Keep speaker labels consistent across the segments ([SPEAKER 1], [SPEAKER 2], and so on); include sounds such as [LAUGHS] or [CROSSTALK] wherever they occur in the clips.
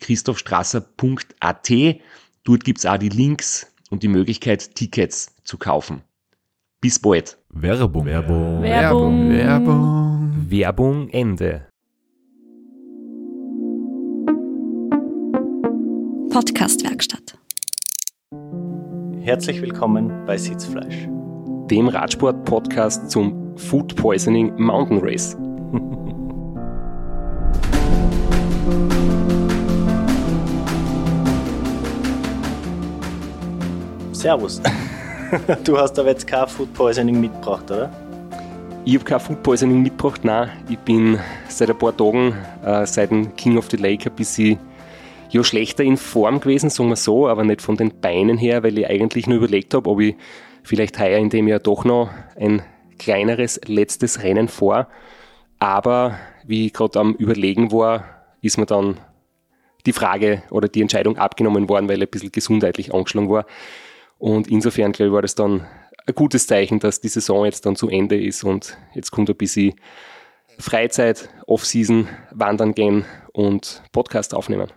[SPEAKER 1] www.christophstrasser.at. Dort gibt's auch die Links und die Möglichkeit, Tickets zu kaufen. Bis bald.
[SPEAKER 2] Werbung.
[SPEAKER 3] Werbung.
[SPEAKER 2] Werbung.
[SPEAKER 3] Werbung.
[SPEAKER 1] Werbung Ende.
[SPEAKER 4] Podcastwerkstatt.
[SPEAKER 5] Herzlich willkommen bei Sitzfleisch.
[SPEAKER 1] Dem Radsport-Podcast zum Food Poisoning Mountain Race. [LAUGHS]
[SPEAKER 5] Servus. [LAUGHS] Du hast aber jetzt kein Food Poisoning mitgebracht, oder?
[SPEAKER 1] Ich habe kein Food Poisoning mitgebracht, nein. Ich bin seit ein paar Tagen, äh, seit dem King of the Lake, ein bisschen ja, schlechter in Form gewesen, sagen wir so, aber nicht von den Beinen her, weil ich eigentlich nur überlegt habe, ob ich vielleicht heuer in dem Jahr doch noch ein kleineres letztes Rennen vor. Aber wie ich gerade am Überlegen war, ist mir dann die Frage oder die Entscheidung abgenommen worden, weil ich ein bisschen gesundheitlich angeschlagen war. Und insofern, glaube ich, war das dann ein gutes Zeichen, dass die Saison jetzt dann zu Ende ist und jetzt kommt ein bisschen Freizeit, Off-Season, wandern gehen und Podcast aufnehmen.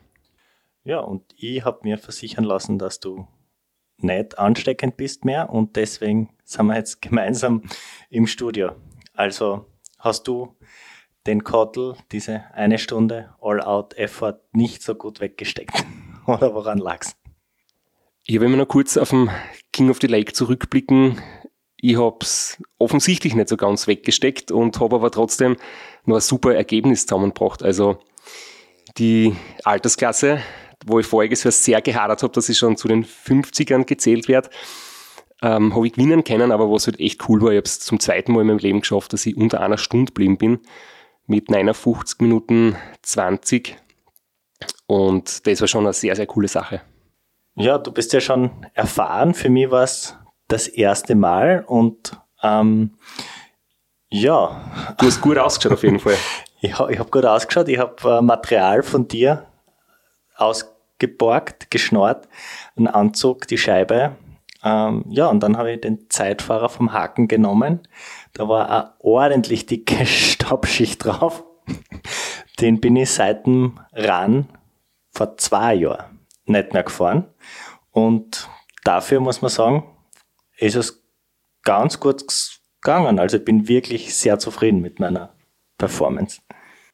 [SPEAKER 5] Ja, und ich habe mir versichern lassen, dass du nicht ansteckend bist mehr und deswegen sind wir jetzt gemeinsam im Studio. Also hast du den Kottel, diese eine Stunde All-Out-Effort nicht so gut weggesteckt? [LAUGHS] Oder woran lag's?
[SPEAKER 1] Ich habe immer noch kurz auf den King of the Lake zurückblicken. Ich habe es offensichtlich nicht so ganz weggesteckt und habe aber trotzdem noch ein super Ergebnis zusammengebracht. Also die Altersklasse, wo ich voriges Jahr sehr gehadert habe, dass ich schon zu den 50ern gezählt werde, ähm, habe ich gewinnen können, aber was halt echt cool war, ich habe es zum zweiten Mal in meinem Leben geschafft, dass ich unter einer Stunde geblieben bin mit 59 Minuten 20 und das war schon eine sehr, sehr coole Sache.
[SPEAKER 5] Ja, du bist ja schon erfahren. Für mich war es das erste Mal und ähm, ja.
[SPEAKER 1] Du hast gut ausgeschaut auf jeden Fall. [LAUGHS]
[SPEAKER 5] ich ha, ich habe gut ausgeschaut. Ich habe äh, Material von dir ausgeborgt, geschnort, einen Anzug, die Scheibe. Ähm, ja, und dann habe ich den Zeitfahrer vom Haken genommen. Da war eine ordentlich dicke [LAUGHS] Staubschicht drauf. Den bin ich seit dem Ran vor zwei Jahren nicht mehr gefahren. Und dafür muss man sagen, ist es ganz gut gegangen. Also ich bin wirklich sehr zufrieden mit meiner Performance.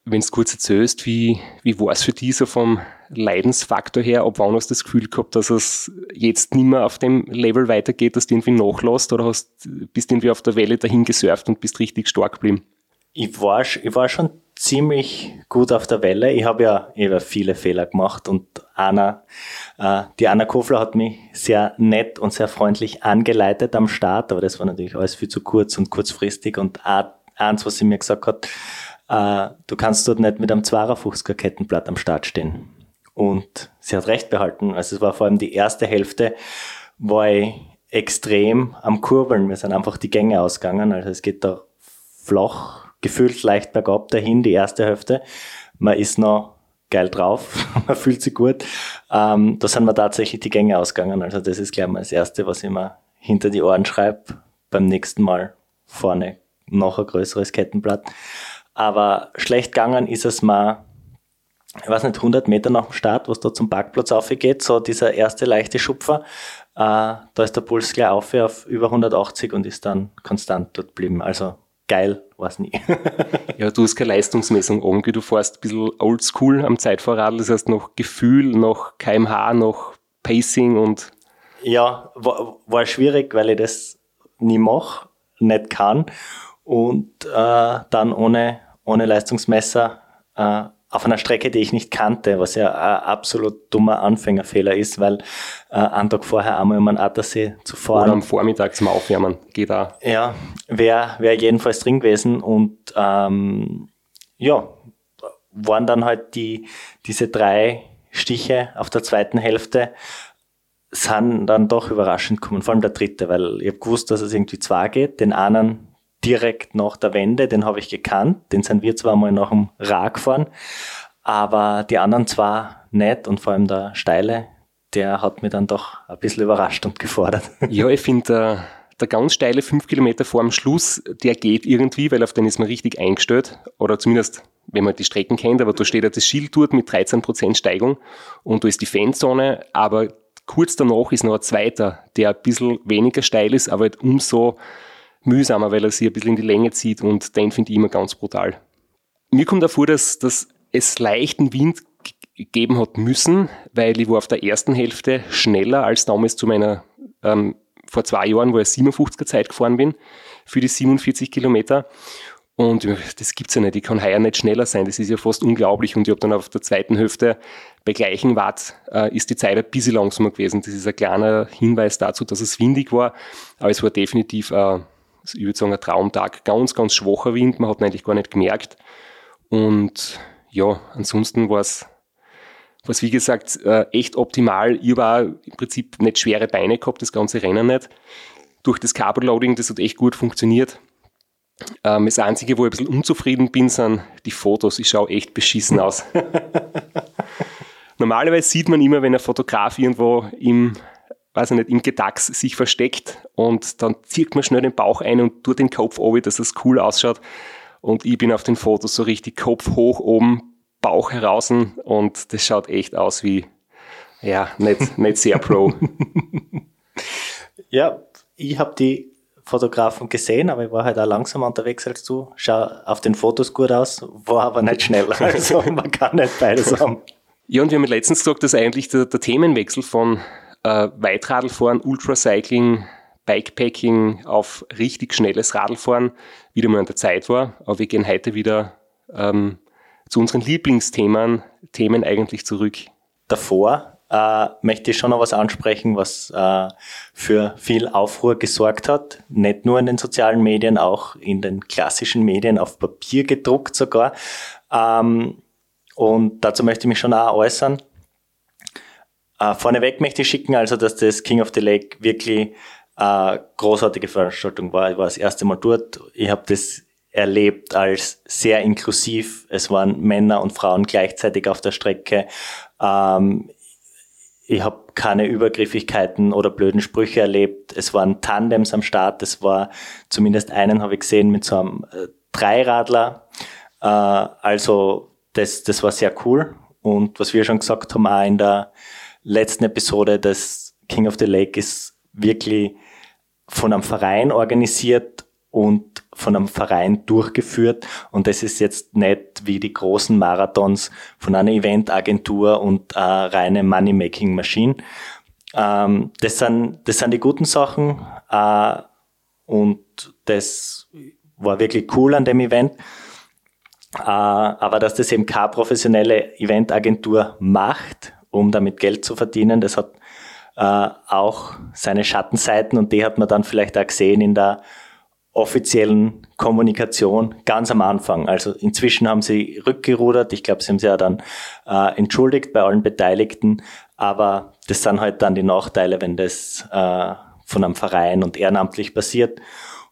[SPEAKER 1] Wenn du kurz erzählst, wie, wie war es für dich so vom Leidensfaktor her? Ob wann hast du das Gefühl gehabt, dass es jetzt nicht mehr auf dem Level weitergeht, dass du irgendwie nachlässt oder hast, bist du irgendwie auf der Welle dahin gesurft und bist richtig stark geblieben?
[SPEAKER 5] Ich war, ich war schon ziemlich gut auf der Welle. Ich habe ja eben viele Fehler gemacht und Anna, äh, die Anna Kofler hat mich sehr nett und sehr freundlich angeleitet am Start, aber das war natürlich alles viel zu kurz und kurzfristig und eins, was sie mir gesagt hat, äh, du kannst dort nicht mit einem 52er Kettenblatt am Start stehen. Und sie hat recht behalten. Also es war vor allem die erste Hälfte, war ich extrem am Kurbeln. Mir sind einfach die Gänge ausgegangen. Also es geht da flach gefühlt leicht bergab dahin, die erste Hälfte. Man ist noch geil drauf, [LAUGHS] man fühlt sich gut. Ähm, da sind mir tatsächlich die Gänge ausgegangen. Also das ist gleich mal das Erste, was ich mir hinter die Ohren schreibe. Beim nächsten Mal vorne noch ein größeres Kettenblatt. Aber schlecht gegangen ist es mal, ich weiß nicht, 100 Meter nach dem Start, was da zum Parkplatz aufgeht, so dieser erste leichte Schupfer, äh, da ist der Puls gleich auf, auf über 180 und ist dann konstant dort geblieben. Also geil war es nie.
[SPEAKER 1] ja, du hast keine Leistungsmessung irgendwie, du fährst ein bisschen oldschool am Zeitfahrrad, das heißt noch Gefühl, noch kmh, noch Pacing und...
[SPEAKER 5] Ja, war, war schwierig, weil ich das nie mache, nicht kann. Und äh, dann ohne, ohne Leistungsmesser äh, auf einer Strecke, die ich nicht kannte, was ja ein absolut dummer Anfängerfehler ist, weil äh, einen Tag vorher einmal um einen Attersee zu fahren.
[SPEAKER 1] Oder am Vormittag zum Aufwärmen, geht auch.
[SPEAKER 5] Ja, wäre wär jedenfalls drin gewesen und ähm, ja, waren dann halt die, diese drei Stiche auf der zweiten Hälfte sind dann doch überraschend gekommen, vor allem der dritte, weil ich habe gewusst, dass es irgendwie zwei geht, den einen direkt nach der Wende, den habe ich gekannt, den sind wir zwar mal nach dem Ra gefahren, aber die anderen zwar nicht und vor allem der Steile, der hat mich dann doch ein bisschen überrascht und gefordert. [LAUGHS]
[SPEAKER 1] Ja, ich finde, der, der ganz steile 5 Kilometer vor dem Schluss, der geht irgendwie, weil auf den ist man richtig eingestellt. Oder zumindest wenn man die Strecken kennt, aber da steht ja das Schild dort mit 13% Steigung und da ist die Fanzone, aber kurz danach ist noch ein zweiter, der ein bisschen weniger steil ist, aber halt umso mühsamer, weil er sich ein bisschen in die Länge zieht und den finde ich immer ganz brutal. Mir kommt davor, dass, dass es leichten Wind geben hat müssen, weil ich war auf der ersten Hälfte schneller als damals zu meiner, ähm, vor zwei Jahren, wo ich 57er Zeit gefahren bin, für die 47 Kilometer. Und das gibt's ja nicht, ich kann heuer nicht schneller sein, das ist ja fast unglaublich. Und ich habe dann auf der zweiten Hälfte bei gleichen Watt äh, ist die Zeit ein bisschen langsamer gewesen. Das ist ein kleiner Hinweis dazu, dass es windig war, aber es war definitiv äh, ich würde sagen, ein Traumtag. Ganz, ganz schwacher Wind, man hat ihn eigentlich gar nicht gemerkt. Und ja, ansonsten war es, was wie gesagt, äh, echt optimal. Ich war im Prinzip nicht schwere Beine gehabt, das ganze Rennen nicht. Durch das Carboloading, das hat echt gut funktioniert. Ähm, das Einzige, wo ich ein bisschen unzufrieden bin, sind die Fotos. Ich schaue echt beschissen aus. [LAUGHS] Normalerweise sieht man immer, wenn ein Fotograf irgendwo im weiß ich nicht, im Gedachs sich versteckt und dann zieht man schnell den Bauch ein und tut den Kopf oben, dass es cool ausschaut. Und ich bin auf den Fotos so richtig Kopf hoch oben, Bauch heraus und das schaut echt aus wie, ja, nicht, nicht sehr pro. [LAUGHS]
[SPEAKER 5] ja, ich habe die Fotografen gesehen, aber ich war halt auch langsamer unterwegs als du. Schau auf den Fotos gut aus, war aber nicht schneller. [LAUGHS] Also man kann nicht beides haben.
[SPEAKER 1] Ja, und wir haben letztens gesagt, dass eigentlich der, der Themenwechsel von äh, Weitradlfahren, Ultracycling, Bikepacking auf richtig schnelles Radlfahren wieder mal an der Zeit war. Aber wir gehen heute wieder ähm, zu unseren Lieblingsthemen Themen eigentlich zurück.
[SPEAKER 5] Davor äh, möchte ich schon noch was ansprechen, was äh, für viel Aufruhr gesorgt hat. Nicht nur in den sozialen Medien, auch in den klassischen Medien, auf Papier gedruckt sogar. Ähm, und dazu möchte ich mich schon auch äußern. Äh, vorneweg möchte ich schicken, also dass das King of the Lake wirklich äh, großartige Veranstaltung war. Ich war das erste Mal dort. Ich habe das erlebt als sehr inklusiv. Es waren Männer und Frauen gleichzeitig auf der Strecke. Ähm, ich habe keine Übergriffigkeiten oder blöden Sprüche erlebt. Es waren Tandems am Start. Es war zumindest einen habe ich gesehen mit so einem äh, Dreiradler. Äh, also das, das war sehr cool. Und was wir schon gesagt haben, auch in der letzten Episode des King of the Lake ist wirklich von einem Verein organisiert und von einem Verein durchgeführt. Und das ist jetzt nicht wie die großen Marathons von einer Eventagentur und äh, reine Money-Making-Maschine. Ähm, das, sind, das sind die guten Sachen äh, und das war wirklich cool an dem Event. Äh, aber dass das eben keine professionelle Eventagentur macht um damit Geld zu verdienen. Das hat äh, auch seine Schattenseiten und die hat man dann vielleicht auch gesehen in der offiziellen Kommunikation ganz am Anfang. Also inzwischen haben sie rückgerudert. Ich glaube, sie haben sich ja dann äh, entschuldigt bei allen Beteiligten. Aber das sind halt dann die Nachteile, wenn das äh, von einem Verein und ehrenamtlich passiert.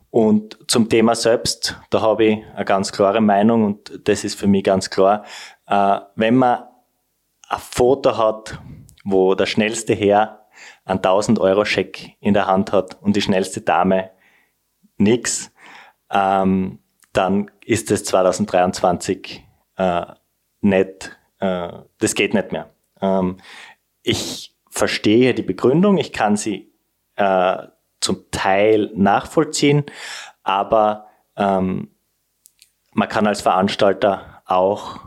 [SPEAKER 5] Und zum Thema selbst, da habe ich eine ganz klare Meinung und das ist für mich ganz klar. Äh, wenn man ein Foto hat, wo der schnellste Herr einen 1000 Euro Scheck in der Hand hat und die schnellste Dame nix, ähm, dann ist es 2023 äh, nicht, äh, das geht nicht mehr. Ähm, ich verstehe die Begründung, ich kann sie äh, zum Teil nachvollziehen, aber ähm, man kann als Veranstalter auch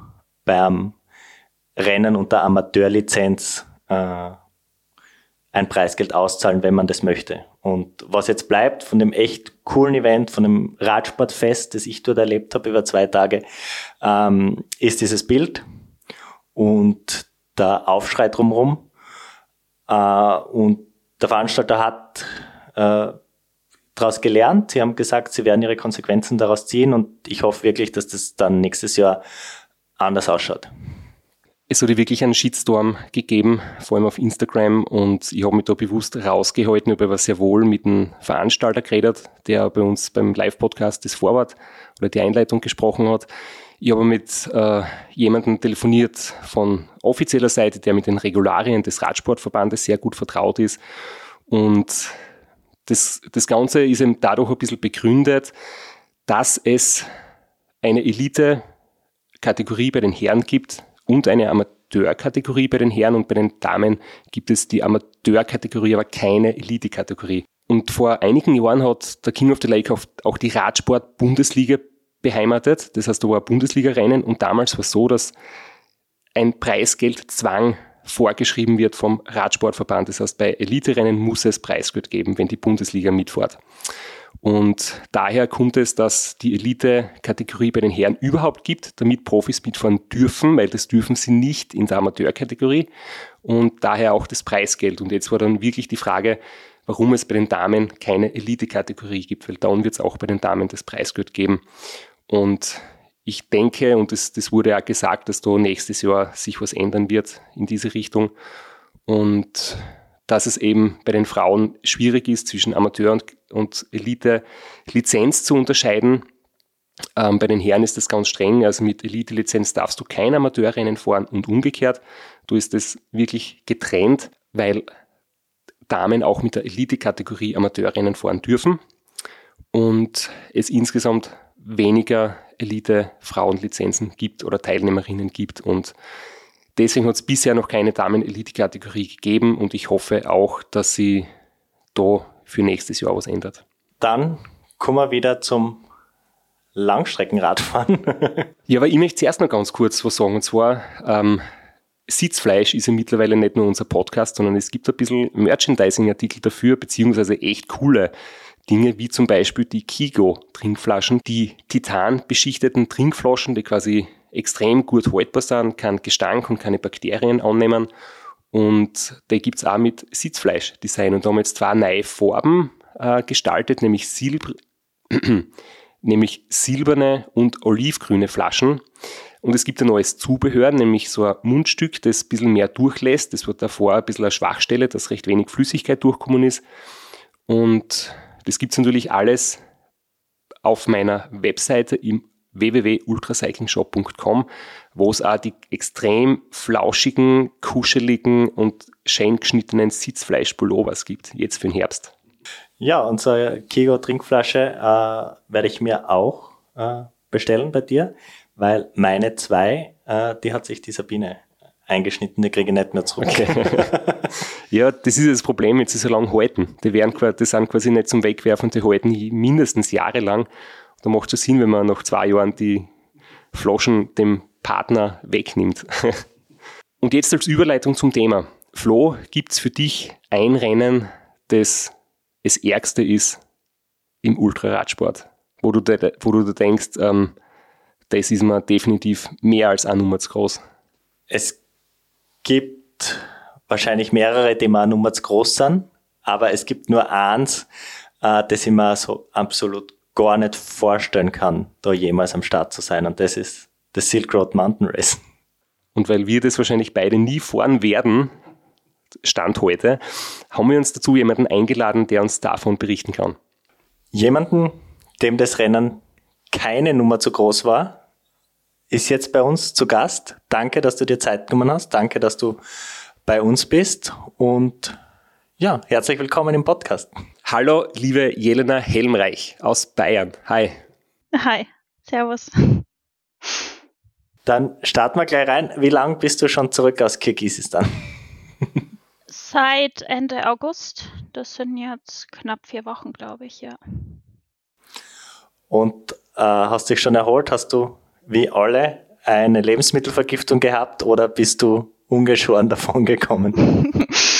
[SPEAKER 5] beim Rennen unter Amateurlizenz äh, ein Preisgeld auszahlen, wenn man das möchte. Und was jetzt bleibt von dem echt coolen Event, von dem Radsportfest, das ich dort erlebt habe über zwei Tage, ähm, ist dieses Bild und der Aufschrei drumherum. Äh, und der Veranstalter hat äh, daraus gelernt. Sie haben gesagt, sie werden ihre Konsequenzen daraus ziehen und ich hoffe wirklich, dass das dann nächstes Jahr anders ausschaut
[SPEAKER 1] es hat wirklich einen Shitstorm gegeben, vor allem auf Instagram. Und ich habe mich da bewusst rausgehalten, habe aber sehr wohl mit einem Veranstalter geredet, der bei uns beim Live-Podcast das Vorwort oder die Einleitung gesprochen hat. Ich habe mit äh, jemandem telefoniert von offizieller Seite, der mit den Regularien des Radsportverbandes sehr gut vertraut ist. Und das, das Ganze ist eben dadurch ein bisschen begründet, dass es eine Elite-Kategorie bei den Herren gibt, und eine Amateurkategorie bei den Herren und bei den Damen gibt es die Amateurkategorie, aber keine Elite-Kategorie. Und vor einigen Jahren hat der King of the Lake auch die Radsport-Bundesliga beheimatet. Das heißt, da war Bundesliga-Rennen und damals war es so, dass ein Preisgeldzwang vorgeschrieben wird vom Radsportverband. Das heißt, bei Elite-Rennen muss es Preisgeld geben, wenn die Bundesliga mitfährt. Und daher kommt es, dass die Elite-Kategorie bei den Herren überhaupt gibt, damit Profis mitfahren dürfen, weil das dürfen sie nicht in der Amateurkategorie und daher auch das Preisgeld. Und jetzt war dann wirklich die Frage, warum es bei den Damen keine Elite-Kategorie gibt, weil dann wird es auch bei den Damen das Preisgeld geben. Und ich denke, und das, das wurde ja gesagt, dass da nächstes Jahr sich was ändern wird in diese Richtung. Und dass es eben bei den Frauen schwierig ist, zwischen Amateur und, und Elite-Lizenz zu unterscheiden. Ähm, bei den Herren ist das ganz streng. Also mit Elite-Lizenz darfst du kein Amateurrennen fahren und umgekehrt. Du ist das wirklich getrennt, weil Damen auch mit der Elite-Kategorie Amateurrennen fahren dürfen und es insgesamt weniger Elite-Frauenlizenzen gibt oder Teilnehmerinnen gibt und Deswegen hat es bisher noch keine Damen-Elite-Kategorie gegeben und ich hoffe auch, dass sie da für nächstes Jahr was ändert.
[SPEAKER 5] Dann kommen wir wieder zum Langstreckenradfahren. [LAUGHS]
[SPEAKER 1] ja, aber ich möchte zuerst noch ganz kurz was sagen. Und zwar, ähm, Sitzfleisch ist ja mittlerweile nicht nur unser Podcast, sondern es gibt ein bisschen Merchandising-Artikel dafür, beziehungsweise echt coole Dinge, wie zum Beispiel die Kigo-Trinkflaschen, die titanbeschichteten Trinkflaschen, die quasi extrem gut haltbar sind, kein Gestank und keine Bakterien annehmen. Und da gibt es auch mit Sitzfleisch-Design. Und da haben wir jetzt zwei neue Farben äh, gestaltet, nämlich, Silb [CLEARS THROAT] nämlich silberne und olivgrüne Flaschen. Und es gibt ein neues Zubehör, nämlich so ein Mundstück, das ein bisschen mehr durchlässt. Das wird davor ein bisschen eine Schwachstelle, dass recht wenig Flüssigkeit durchkommen ist. Und das gibt es natürlich alles auf meiner Webseite im www.ultracyclingshop.com, wo es auch die extrem flauschigen, kuscheligen und schön geschnittenen Sitzfleischpullovers gibt, jetzt für den Herbst.
[SPEAKER 5] Ja, unsere Kigo Trinkflasche äh, werde ich mir auch äh, bestellen bei dir, weil meine zwei, äh, die hat sich die Sabine eingeschnitten, die kriege ich nicht mehr zurück. Okay. [LAUGHS]
[SPEAKER 1] ja, das ist das Problem, wenn sie so lange halten. Die, werden, die sind quasi nicht zum Wegwerfen, die halten mindestens jahrelang. Da macht es Sinn, wenn man nach zwei Jahren die Flaschen dem Partner wegnimmt. [LAUGHS] Und jetzt als Überleitung zum Thema. Flo, gibt es für dich ein Rennen, das das Ärgste ist im Ultraradsport, wo du, de, wo du denkst, ähm, das ist mir definitiv mehr als eine Nummer zu groß?
[SPEAKER 5] Es gibt wahrscheinlich mehrere, die mir eine Nummer zu groß sind, aber es gibt nur eins, äh, das ich mir so absolut gar nicht vorstellen kann, da jemals am Start zu sein. Und das ist das Silk Road Mountain Race.
[SPEAKER 1] Und weil wir das wahrscheinlich beide nie fahren werden, Stand heute, haben wir uns dazu jemanden eingeladen, der uns davon berichten kann.
[SPEAKER 5] Jemanden, dem das Rennen keine Nummer zu groß war, ist jetzt bei uns zu Gast. Danke, dass du dir Zeit genommen hast. Danke, dass du bei uns bist. Und ja, herzlich willkommen im Podcast.
[SPEAKER 1] Hallo, liebe Jelena Helmreich aus Bayern. Hi.
[SPEAKER 2] Hi, servus.
[SPEAKER 5] Dann starten wir gleich rein. Wie lange bist du schon zurück aus Kirgisistan?
[SPEAKER 2] Seit Ende August. Das sind jetzt knapp vier Wochen, glaube ich, ja.
[SPEAKER 5] und äh, hast dich schon erholt? Hast du wie alle eine Lebensmittelvergiftung gehabt oder bist du ungeschoren [LAUGHS] davon gekommen? [LAUGHS]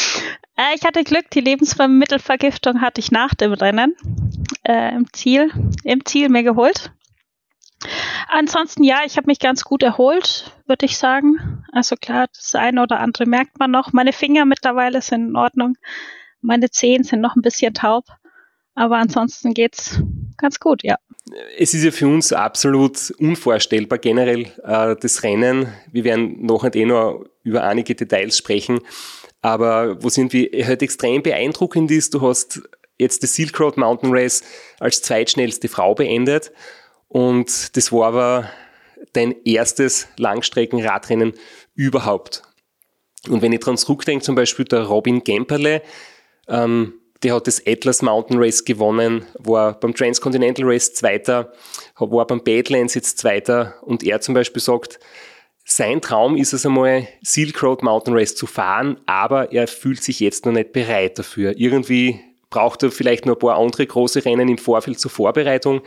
[SPEAKER 2] Äh, ich hatte Glück, die Lebensmittelvergiftung hatte ich nach dem Rennen äh, im Ziel, im Ziel mir geholt. Ansonsten ja, ich habe mich ganz gut erholt, würde ich sagen. Also klar, das eine oder andere merkt man noch. Meine Finger mittlerweile sind in Ordnung. Meine Zehen sind noch ein bisschen taub. Aber ansonsten geht's ganz gut, ja.
[SPEAKER 1] Es ist ja für uns absolut unvorstellbar, generell äh, das Rennen. Wir werden noch eh noch über einige Details sprechen. Aber wo sind wir halt extrem beeindruckend ist, du hast jetzt das Silk Road Mountain Race als zweitschnellste Frau beendet. Und das war aber dein erstes Langstreckenradrennen überhaupt. Und wenn ich dran zurückdenke, zum Beispiel der Robin Gemperle, ähm, der hat das Atlas Mountain Race gewonnen, war beim Transcontinental Race Zweiter, war beim Badlands jetzt Zweiter und er zum Beispiel sagt, sein Traum ist es einmal, Silk Road Mountain Race zu fahren, aber er fühlt sich jetzt noch nicht bereit dafür. Irgendwie braucht er vielleicht noch ein paar andere große Rennen im Vorfeld zur Vorbereitung,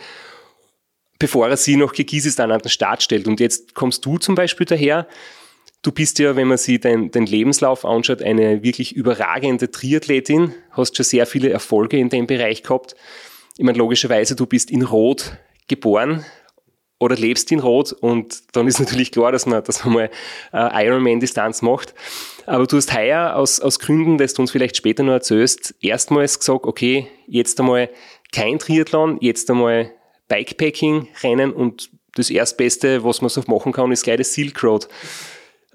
[SPEAKER 1] bevor er sie noch dann an den Start stellt. Und jetzt kommst du zum Beispiel daher, Du bist ja, wenn man sich deinen dein Lebenslauf anschaut, eine wirklich überragende Triathletin, hast schon sehr viele Erfolge in dem Bereich gehabt. Ich meine, logischerweise, du bist in Rot geboren oder lebst in Rot und dann ist natürlich klar, dass man, dass man mal äh, Ironman-Distanz macht. Aber du hast heuer aus, aus Gründen, dass du uns vielleicht später noch erzählst, erstmals gesagt, okay, jetzt einmal kein Triathlon, jetzt einmal Bikepacking-Rennen und das Erstbeste, was man so machen kann, ist gleich das Silk Road.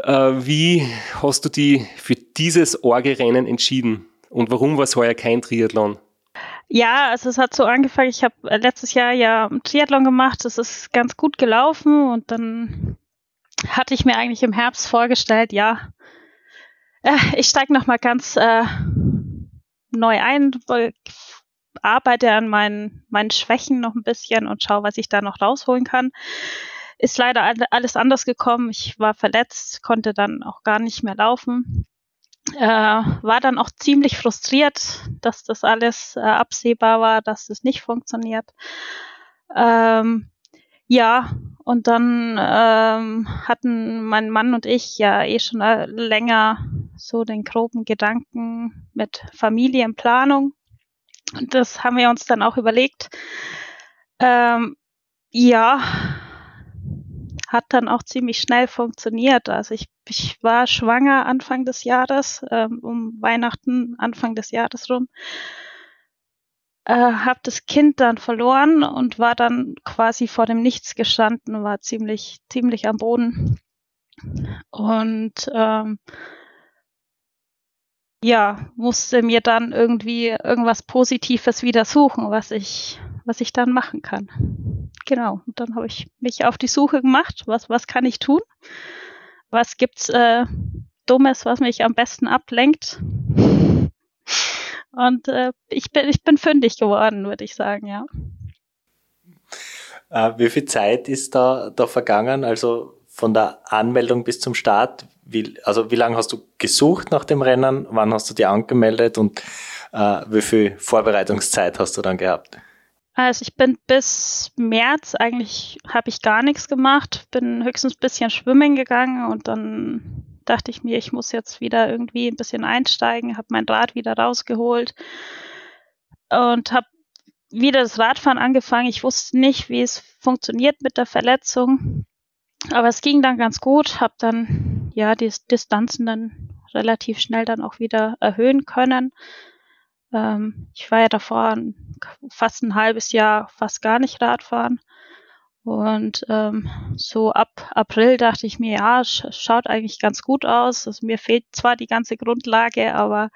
[SPEAKER 1] Äh, wie hast du die für dieses Orgelrennen entschieden und warum war es heuer kein Triathlon?
[SPEAKER 2] Ja, also es hat so angefangen, ich habe letztes Jahr ja Triathlon gemacht, es ist ganz gut gelaufen und dann hatte ich mir eigentlich im Herbst vorgestellt, ja, äh, ich steige nochmal ganz äh, neu ein, arbeite an meinen, meinen Schwächen noch ein bisschen und schaue, was ich da noch rausholen kann ist leider alles anders gekommen. Ich war verletzt, konnte dann auch gar nicht mehr laufen. Äh, war dann auch ziemlich frustriert, dass das alles äh, absehbar war, dass das nicht funktioniert. Ähm, ja, und dann ähm, hatten mein Mann und ich ja eh schon äh, länger so den groben Gedanken mit Familienplanung. Und das haben wir uns dann auch überlegt. Ähm, ja, hat dann auch ziemlich schnell funktioniert. Also ich, ich war schwanger Anfang des Jahres, ähm, um Weihnachten Anfang des Jahres rum. Äh, habe das Kind dann verloren und war dann quasi vor dem Nichts gestanden, war ziemlich, ziemlich am Boden. Und ähm, ja, musste mir dann irgendwie irgendwas Positives wieder suchen, was ich, was ich dann machen kann genau, und dann habe ich mich auf die Suche gemacht, was, was kann ich tun? Was gibt's äh, Dummes, was mich am besten ablenkt? [LAUGHS] Und äh, ich, bin, ich bin fündig geworden, würde ich sagen, ja.
[SPEAKER 5] Äh, wie viel Zeit ist da, da vergangen? Also von der Anmeldung bis zum Start? Wie, also wie lange hast du gesucht nach dem Rennen? Wann hast du dich angemeldet? Und äh, wie viel Vorbereitungszeit hast du dann gehabt?
[SPEAKER 2] Also ich bin bis März eigentlich habe ich gar nichts gemacht, bin höchstens ein bisschen schwimmen gegangen und dann dachte ich mir, ich muss jetzt wieder irgendwie ein bisschen einsteigen, habe mein Rad wieder rausgeholt und habe wieder das Radfahren angefangen. Ich wusste nicht, wie es funktioniert mit der Verletzung, aber es ging dann ganz gut, habe dann ja die Distanzen dann relativ schnell dann auch wieder erhöhen können. Ähm, ich war ja davor fast ein halbes Jahr fast gar nicht Radfahren. Und ähm, so ab April dachte ich mir, ja, sch schaut eigentlich ganz gut aus. Also mir fehlt zwar die ganze Grundlage, aber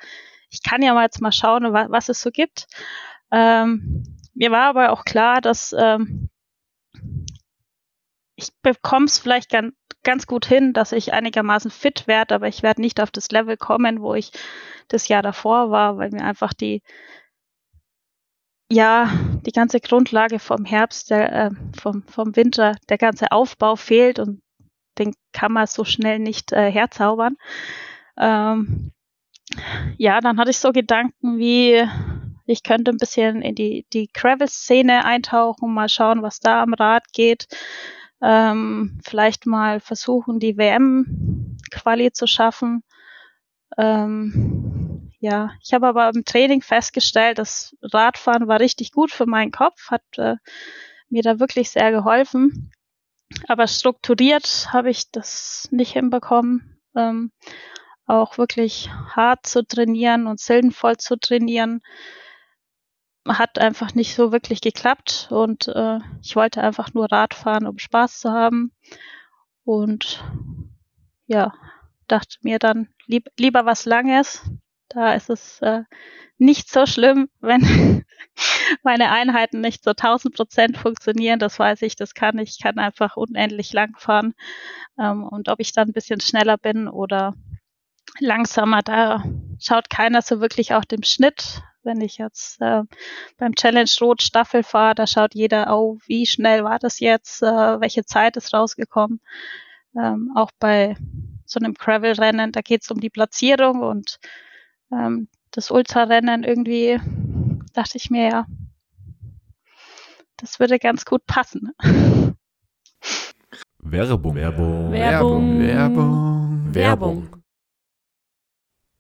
[SPEAKER 2] ich kann ja mal jetzt mal schauen, was, was es so gibt. Ähm, mir war aber auch klar, dass ähm, ich bekomme es vielleicht ganz, ganz gut hin, dass ich einigermaßen fit werde, aber ich werde nicht auf das Level kommen, wo ich das Jahr davor war, weil mir einfach die ja, die ganze Grundlage vom Herbst, der, äh, vom, vom Winter, der ganze Aufbau fehlt und den kann man so schnell nicht äh, herzaubern. Ähm, ja, dann hatte ich so Gedanken wie, ich könnte ein bisschen in die, die Gravel-Szene eintauchen, mal schauen, was da am Rad geht. Ähm, vielleicht mal versuchen, die WM-Quali zu schaffen. Ähm, ja, ich habe aber im Training festgestellt, das Radfahren war richtig gut für meinen Kopf, hat äh, mir da wirklich sehr geholfen. Aber strukturiert habe ich das nicht hinbekommen. Ähm, auch wirklich hart zu trainieren und sildenvoll zu trainieren, hat einfach nicht so wirklich geklappt. Und äh, ich wollte einfach nur Rad fahren, um Spaß zu haben. Und ja, dachte mir dann lieb, lieber was Langes. Da ist es äh, nicht so schlimm, [LAUGHS] wenn meine Einheiten nicht so 1000 Prozent funktionieren. Das weiß ich, das kann ich. Kann einfach unendlich lang fahren. Ähm, und ob ich dann ein bisschen schneller bin oder langsamer, da schaut keiner so wirklich auf den Schnitt. Wenn ich jetzt äh, beim Challenge Rot Staffel fahre, da schaut jeder, oh, wie schnell war das jetzt, äh, welche Zeit ist rausgekommen. Ähm, auch bei so einem Gravel-Rennen, da geht es um die Platzierung und ähm, das Ultrarennen irgendwie dachte ich mir ja, das würde ganz gut passen.
[SPEAKER 3] Werbung. Werbung.
[SPEAKER 6] Werbung.
[SPEAKER 3] Werbung.
[SPEAKER 6] Werbung.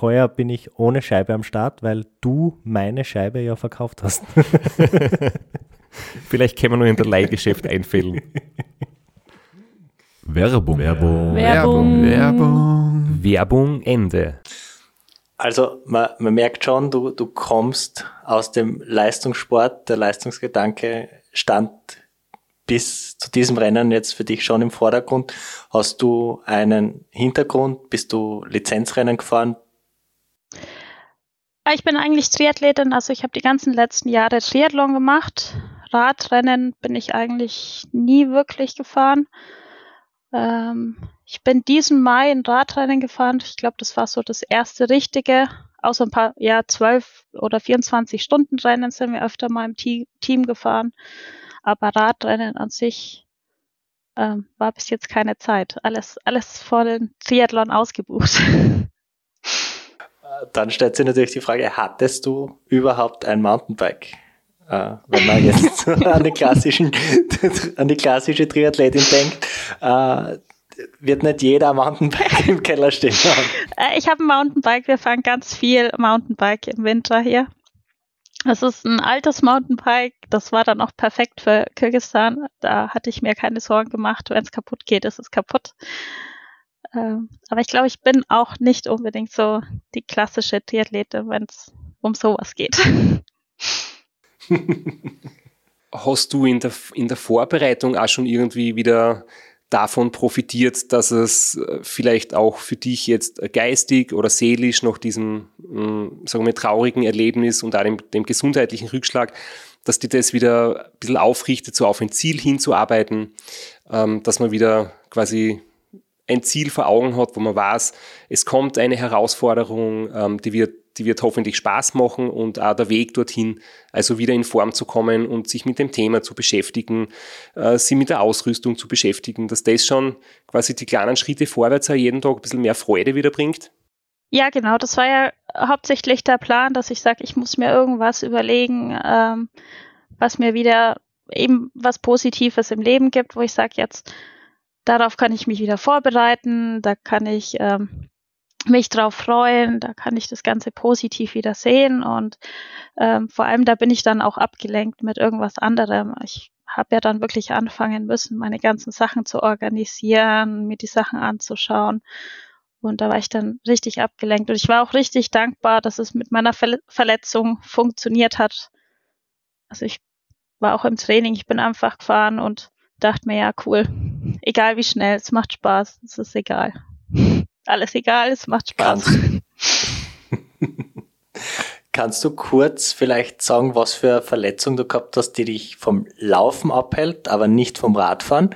[SPEAKER 5] Heuer bin ich ohne Scheibe am Start, weil du meine Scheibe ja verkauft hast. [LAUGHS]
[SPEAKER 1] Vielleicht können wir nur in der Leihgeschäft einfällen.
[SPEAKER 3] Werbung. Werbung.
[SPEAKER 6] Werbung.
[SPEAKER 3] Werbung.
[SPEAKER 1] Werbung Ende.
[SPEAKER 5] Also man, man merkt schon, du, du kommst aus dem Leistungssport, der Leistungsgedanke stand bis zu diesem Rennen jetzt für dich schon im Vordergrund. Hast du einen Hintergrund? Bist du Lizenzrennen gefahren?
[SPEAKER 2] Ich bin eigentlich Triathletin, also ich habe die ganzen letzten Jahre Triathlon gemacht. Radrennen bin ich eigentlich nie wirklich gefahren. Ähm, ich bin diesen Mai ein Radrennen gefahren. Ich glaube, das war so das erste richtige. Außer ein paar, ja, zwölf oder 24 Stunden Rennen sind wir öfter mal im Team gefahren. Aber Radrennen an sich ähm, war bis jetzt keine Zeit. Alles, alles vor den Triathlon ausgebucht. [LAUGHS]
[SPEAKER 5] Dann stellt sich natürlich die Frage, hattest du überhaupt ein Mountainbike? Äh, wenn man jetzt [LAUGHS] an, die klassischen, an die klassische Triathletin denkt, äh, wird nicht jeder Mountainbike im Keller stehen haben.
[SPEAKER 2] Äh, ich habe ein Mountainbike, wir fahren ganz viel Mountainbike im Winter hier. Das ist ein altes Mountainbike, das war dann auch perfekt für Kirgistan. Da hatte ich mir keine Sorgen gemacht, wenn es kaputt geht, ist es kaputt. Ähm, aber ich glaube, ich bin auch nicht unbedingt so die klassische Triathlete, wenn es um sowas geht. [LAUGHS]
[SPEAKER 1] Hast du in der, in der Vorbereitung auch schon irgendwie wieder davon profitiert, dass es äh, vielleicht auch für dich jetzt geistig oder seelisch nach diesem, mm, sagen wir, traurigen Erlebnis und auch dem, dem gesundheitlichen Rückschlag, dass dir das wieder ein bisschen aufrichtet, so auf ein Ziel hinzuarbeiten, ähm, dass man wieder quasi ein Ziel vor Augen hat, wo man weiß, es kommt eine Herausforderung, ähm, die wird die wird hoffentlich Spaß machen und auch der Weg dorthin, also wieder in Form zu kommen und sich mit dem Thema zu beschäftigen, äh, sie mit der Ausrüstung zu beschäftigen, dass das schon quasi die kleinen Schritte vorwärts jeden Tag ein bisschen mehr Freude wieder bringt?
[SPEAKER 2] Ja, genau. Das war ja hauptsächlich der Plan, dass ich sage, ich muss mir irgendwas überlegen, ähm, was mir wieder eben was Positives im Leben gibt, wo ich sage, jetzt darauf kann ich mich wieder vorbereiten, da kann ich ähm, mich drauf freuen, da kann ich das Ganze positiv wieder sehen und ähm, vor allem da bin ich dann auch abgelenkt mit irgendwas anderem. Ich habe ja dann wirklich anfangen müssen, meine ganzen Sachen zu organisieren, mir die Sachen anzuschauen. Und da war ich dann richtig abgelenkt. Und ich war auch richtig dankbar, dass es mit meiner Verletzung funktioniert hat. Also ich war auch im Training, ich bin einfach gefahren und dachte mir, ja, cool, egal wie schnell, es macht Spaß, es ist egal alles egal, es macht Spaß.
[SPEAKER 5] Kannst, kannst du kurz vielleicht sagen, was für Verletzung du gehabt hast, die dich vom Laufen abhält, aber nicht vom Radfahren?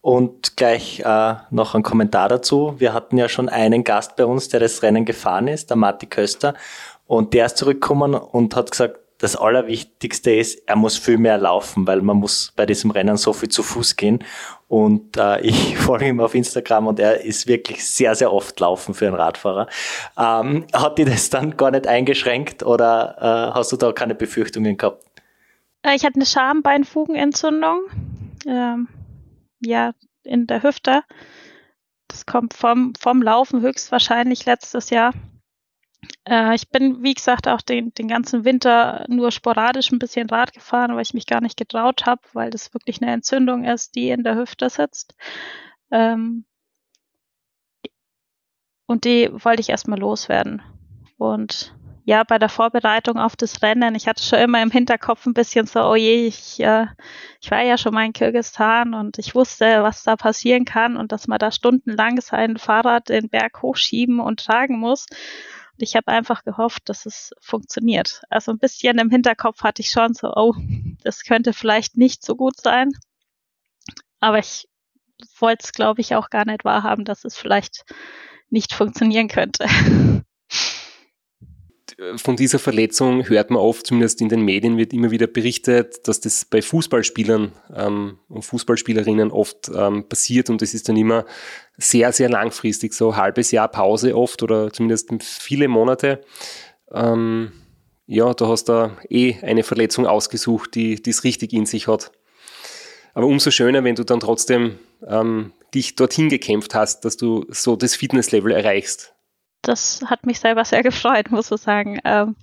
[SPEAKER 5] Und gleich äh, noch ein Kommentar dazu. Wir hatten ja schon einen Gast bei uns, der das Rennen gefahren ist, der Matti Köster. Und der ist zurückgekommen und hat gesagt, das Allerwichtigste ist, er muss viel mehr laufen, weil man muss bei diesem Rennen so viel zu Fuß gehen. Und äh, ich [LAUGHS] folge ihm auf Instagram und er ist wirklich sehr, sehr oft laufen für einen Radfahrer. Ähm, hat dir das dann gar nicht eingeschränkt oder äh, hast du da keine Befürchtungen gehabt?
[SPEAKER 2] Äh, ich hatte eine Schambeinfugenentzündung. Ähm, ja, in der Hüfte. Das kommt vom, vom Laufen höchstwahrscheinlich letztes Jahr. Äh, ich bin, wie gesagt, auch den, den ganzen Winter nur sporadisch ein bisschen Rad gefahren, weil ich mich gar nicht getraut habe, weil das wirklich eine Entzündung ist, die in der Hüfte sitzt. Ähm, und die wollte ich erstmal loswerden. Und ja, bei der Vorbereitung auf das Rennen, ich hatte schon immer im Hinterkopf ein bisschen so, oh je, ich, äh, ich war ja schon mal in Kirgistan und ich wusste, was da passieren kann und dass man da stundenlang sein Fahrrad den Berg hochschieben und tragen muss. Ich habe einfach gehofft, dass es funktioniert. Also ein bisschen im Hinterkopf hatte ich schon so, oh, das könnte vielleicht nicht so gut sein. Aber ich wollte es, glaube ich, auch gar nicht wahrhaben, dass es vielleicht nicht funktionieren könnte. [LAUGHS]
[SPEAKER 1] von dieser Verletzung hört man oft, zumindest in den Medien wird immer wieder berichtet, dass das bei Fußballspielern ähm, und Fußballspielerinnen oft ähm, passiert und das ist dann immer sehr, sehr langfristig, so halbes Jahr Pause oft oder zumindest viele Monate. Ähm, ja, da hast du eh eine Verletzung ausgesucht, die es richtig in sich hat. Aber umso schöner, wenn du dann trotzdem ähm, dich dorthin gekämpft hast, dass du so das Fitnesslevel erreichst
[SPEAKER 2] das hat mich selber sehr [LAUGHS] gefreut, muss ich sagen. Ähm,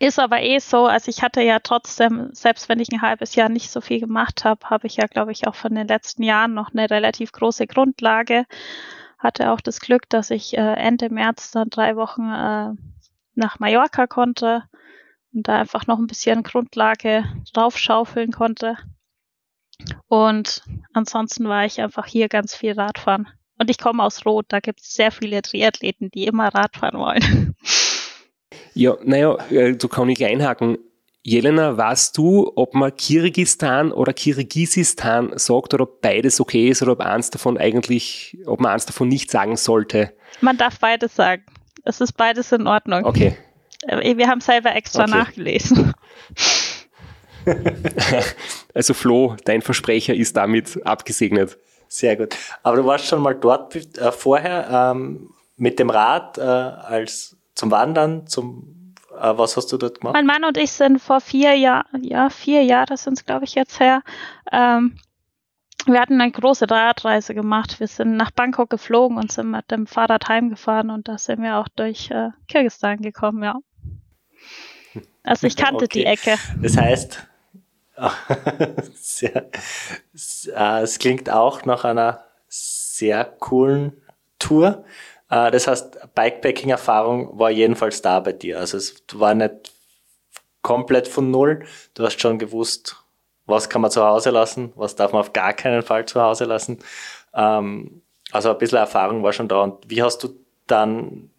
[SPEAKER 2] ist aber eh so, also ich hatte ja trotzdem, selbst wenn ich ein halbes Jahr nicht so viel gemacht habe, habe ich ja, glaube ich, auch von den letzten Jahren noch eine relativ große Grundlage. Hatte auch das Glück, dass ich äh, Ende März dann drei Wochen äh, nach Mallorca konnte und da einfach noch ein bisschen Grundlage draufschaufeln konnte. Und ansonsten war ich einfach hier ganz viel Radfahren. Und ich komme aus Rot, da gibt es sehr viele Triathleten, die immer Radfahren wollen. [LAUGHS]
[SPEAKER 1] Ja, naja, äh, du kann ich einhaken. Jelena, weißt du, ob man Kirgisistan oder Kirgisistan sagt oder ob beides okay ist oder ob eins davon eigentlich, ob man eins davon nicht sagen sollte?
[SPEAKER 2] Man darf beides sagen. Es ist beides in Ordnung.
[SPEAKER 1] Okay.
[SPEAKER 2] Äh, Wir haben selber extra
[SPEAKER 1] Okay.
[SPEAKER 2] nachgelesen. [LAUGHS]
[SPEAKER 1] Also Flo, dein Versprecher ist damit abgesegnet.
[SPEAKER 5] Sehr gut. Aber du warst schon mal dort äh, vorher ähm, mit dem Rad äh, als zum Wandern, zum äh, was hast du dort gemacht?
[SPEAKER 2] Mein Mann und ich sind vor vier Jahren, ja, vier Jahre sind es, glaube ich, jetzt her. Ähm, wir hatten eine große Radreise gemacht. Wir sind nach Bangkok geflogen und sind mit dem Fahrrad heimgefahren und da sind wir auch durch äh, Kirgisistan gekommen, ja. Also ich kannte die
[SPEAKER 5] Okay.
[SPEAKER 2] Ecke.
[SPEAKER 5] Das heißt, [LAUGHS] es klingt auch nach einer sehr coolen Tour. Äh, das heißt, Bikepacking-Erfahrung war jedenfalls da bei dir. Also es war nicht komplett von null. Du hast schon gewusst, was kann man zu Hause lassen, was darf man auf gar keinen Fall zu Hause lassen. Ähm, also ein bisschen Erfahrung war schon da. Und wie hast du dann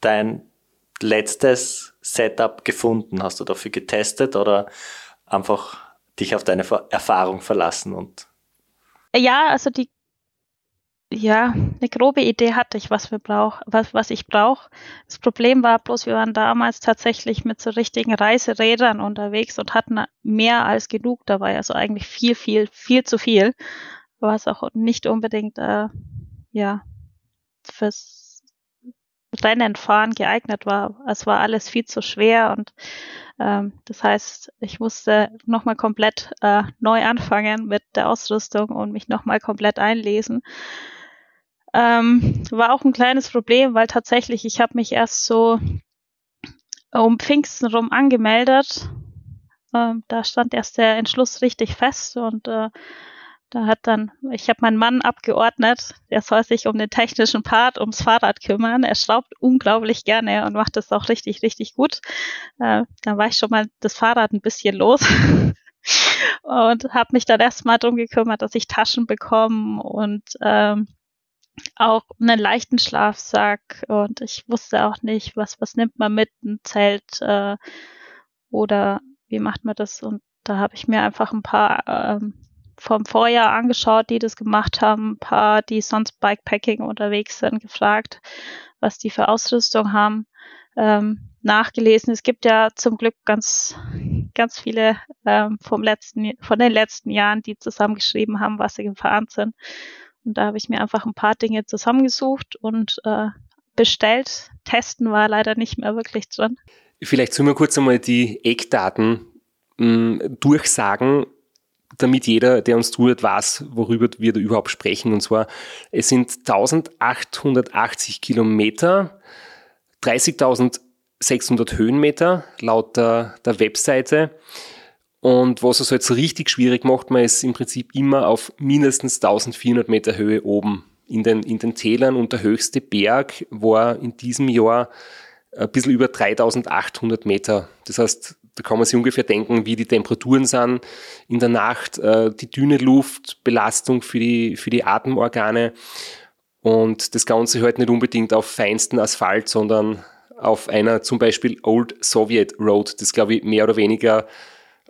[SPEAKER 5] dein letztes Setup gefunden? Hast du dafür getestet oder einfach dich auf deine Erfahrung verlassen und
[SPEAKER 2] Ja, also die, ja, eine grobe Idee hatte ich, was wir brauch, was, was ich brauche. Das Problem war bloß, wir waren damals tatsächlich mit so richtigen Reiserädern unterwegs und hatten mehr als genug dabei. Also eigentlich viel, viel, viel zu viel. Was auch nicht unbedingt, äh, ja, fürs Rennen fahren geeignet war. Es war alles viel zu schwer und ähm, das heißt, ich musste nochmal komplett äh, neu anfangen mit der Ausrüstung und mich nochmal komplett einlesen. Ähm, war auch ein kleines Problem, weil tatsächlich ich habe mich erst so um Pfingsten rum angemeldet. Ähm, da stand erst der Entschluss richtig fest und äh, da hat dann, ich habe meinen Mann abgeordnet, der soll sich um den technischen Part, ums Fahrrad kümmern. Er schraubt unglaublich gerne und macht das auch richtig, richtig gut. Äh, dann war ich schon mal das Fahrrad ein bisschen los [LAUGHS] und habe mich dann erstmal darum gekümmert, dass ich Taschen bekomme und ähm, auch einen leichten Schlafsack und ich wusste auch nicht, was, was nimmt man mit, ein Zelt äh, oder wie macht man das und da habe ich mir einfach ein paar ähm, vom Vorjahr angeschaut, die das gemacht haben, ein paar, die sonst Bikepacking unterwegs sind, gefragt, was die für Ausrüstung haben, ähm, nachgelesen. Es gibt ja zum Glück ganz, ganz viele ähm, vom letzten, von den letzten Jahren, die zusammengeschrieben haben, was sie gefahren sind. Und da habe ich mir einfach ein paar Dinge zusammengesucht und äh, bestellt. Testen war leider nicht mehr wirklich drin.
[SPEAKER 1] Vielleicht sollen wir kurz einmal die Eckdaten mh, durchsagen, damit jeder, der uns zuhört, weiß, worüber wir da überhaupt sprechen. Und zwar, es sind 1880 Kilometer, 30.600 Höhenmeter laut der, der Webseite. Und was es so richtig schwierig macht, man ist im Prinzip immer auf mindestens 1400 Meter Höhe oben in den, in den Tälern und der höchste Berg war in diesem Jahr ein bisschen über 3800 Meter. Das heißt, da kann man sich ungefähr denken, wie die Temperaturen sind in der Nacht, äh, die dünne Luft, Belastung für die, für die Atemorgane und das Ganze halt nicht unbedingt auf feinsten Asphalt, sondern auf einer zum Beispiel Old Soviet Road, das glaube ich mehr oder weniger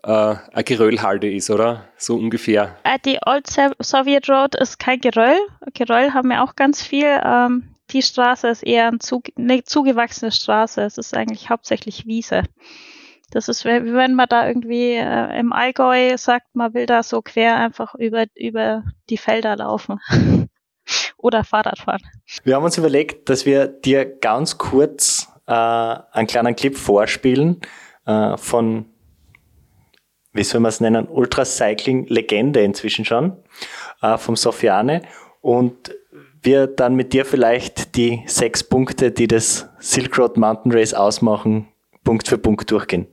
[SPEAKER 1] äh, eine Geröllhalde ist, oder? So ungefähr.
[SPEAKER 2] Äh, die Old So- Soviet Road ist kein Geröll. Geröll haben wir auch ganz viel. Ähm, die Straße ist eher eine ne, zugewachsene Straße. Es ist eigentlich hauptsächlich Wiese. Das ist, wenn man da irgendwie äh, im Allgäu sagt, man will da so quer einfach über, über die Felder laufen. [LAUGHS] Oder Fahrrad fahren.
[SPEAKER 5] Wir haben uns überlegt, dass wir dir ganz kurz äh, einen kleinen Clip vorspielen äh, von, wie soll man es nennen, Ultracycling-Legende inzwischen schon, äh, vom Sofiane. Und wir dann mit dir vielleicht die sechs Punkte, die das Silk Road Mountain Race ausmachen, Punkt für Punkt durchgehen.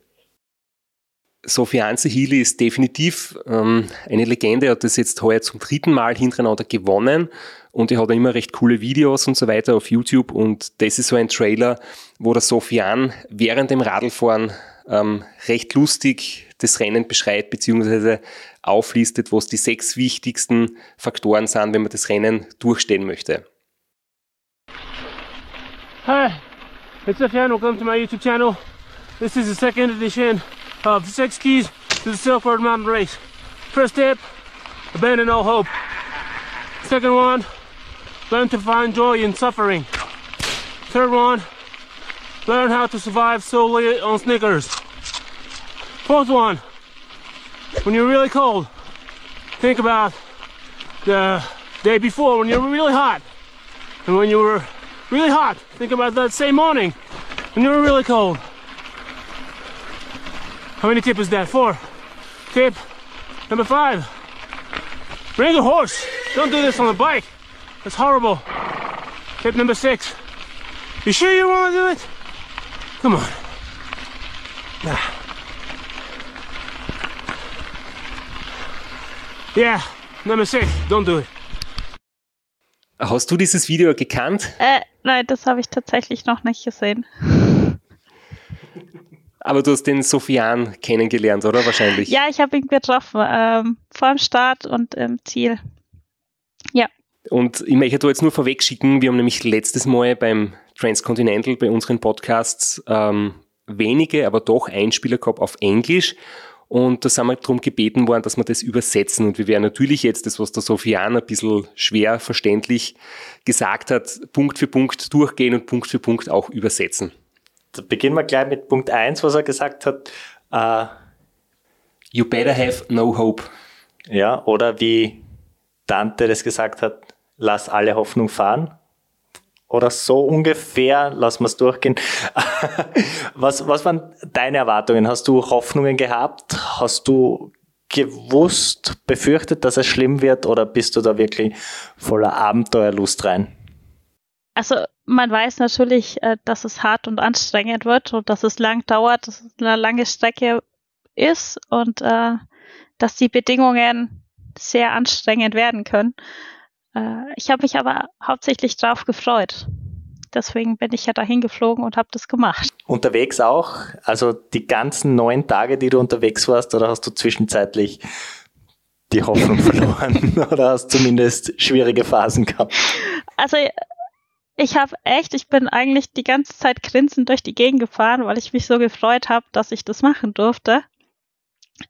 [SPEAKER 1] Sofiane Healy ist definitiv ähm, eine Legende. Er hat das jetzt heuer zum dritten Mal hintereinander gewonnen und er hat immer recht coole Videos und so weiter auf YouTube und das ist so ein Trailer, wo der Sofian während dem Radlfahren ähm, recht lustig das Rennen beschreibt beziehungsweise auflistet, was die sechs wichtigsten Faktoren sind, wenn man das Rennen durchstehen möchte.
[SPEAKER 6] Hi, it's Sofian. Welcome to my YouTube channel. This is the second edition of six keys to the Silk Road Mountain Race. First tip, abandon all hope. Second one, learn to find joy in suffering. Third one, learn how to survive solely on Snickers. Fourth one, when you're really cold, think about the day before when you were really hot. And when you were really hot, think about that same morning when you were really cold. How many tip is that? Four. Tip number five. Bring a horse. Don't do this on a bike. That's horrible. Tip number six. You sure you want to do it? Come on. Yeah. Yeah, number six. Don't do it.
[SPEAKER 1] Hast du dieses Video gekannt?
[SPEAKER 2] Äh, nein, das habe ich tatsächlich noch nicht gesehen. [LAUGHS]
[SPEAKER 1] Aber du hast den Sofian kennengelernt, oder? Wahrscheinlich.
[SPEAKER 2] Ja, ich habe ihn getroffen, ähm, vor dem Start und im Ziel. Ja.
[SPEAKER 1] Und ich möchte da jetzt nur vorweg schicken, wir haben nämlich letztes Mal beim Transcontinental bei unseren Podcasts ähm, wenige, aber doch Einspieler gehabt auf Englisch. Und da sind wir darum gebeten worden, dass wir das übersetzen. Und wir werden natürlich jetzt das, was der Sofian ein bisschen schwer verständlich gesagt hat, Punkt für Punkt durchgehen und Punkt für Punkt auch übersetzen.
[SPEAKER 5] Da beginnen wir gleich mit Punkt 1, was er gesagt hat. Äh,
[SPEAKER 1] You better have no hope.
[SPEAKER 5] ja, oder wie Dante das gesagt hat, lass alle Hoffnung fahren. Oder so ungefähr, lassen wir es durchgehen. [LAUGHS] was, was waren deine Erwartungen? Hast du Hoffnungen gehabt? Hast du gewusst, befürchtet, dass es schlimm wird? Oder bist du da wirklich voller Abenteuerlust rein?
[SPEAKER 2] Also man weiß natürlich, äh, dass es hart und anstrengend wird und dass es lang dauert, dass es eine lange Strecke ist und äh, dass die Bedingungen sehr anstrengend werden können. Äh, ich habe mich aber hauptsächlich drauf gefreut. Deswegen bin ich ja dahin geflogen und habe das gemacht.
[SPEAKER 5] Unterwegs auch? Also die ganzen neun Tage, die du unterwegs warst, oder hast du zwischenzeitlich die Hoffnung [LAUGHS] verloren? oder hast zumindest schwierige Phasen gehabt?
[SPEAKER 2] Also ich habe echt, ich bin eigentlich die ganze Zeit grinsend durch die Gegend gefahren, weil ich mich so gefreut habe, dass ich das machen durfte.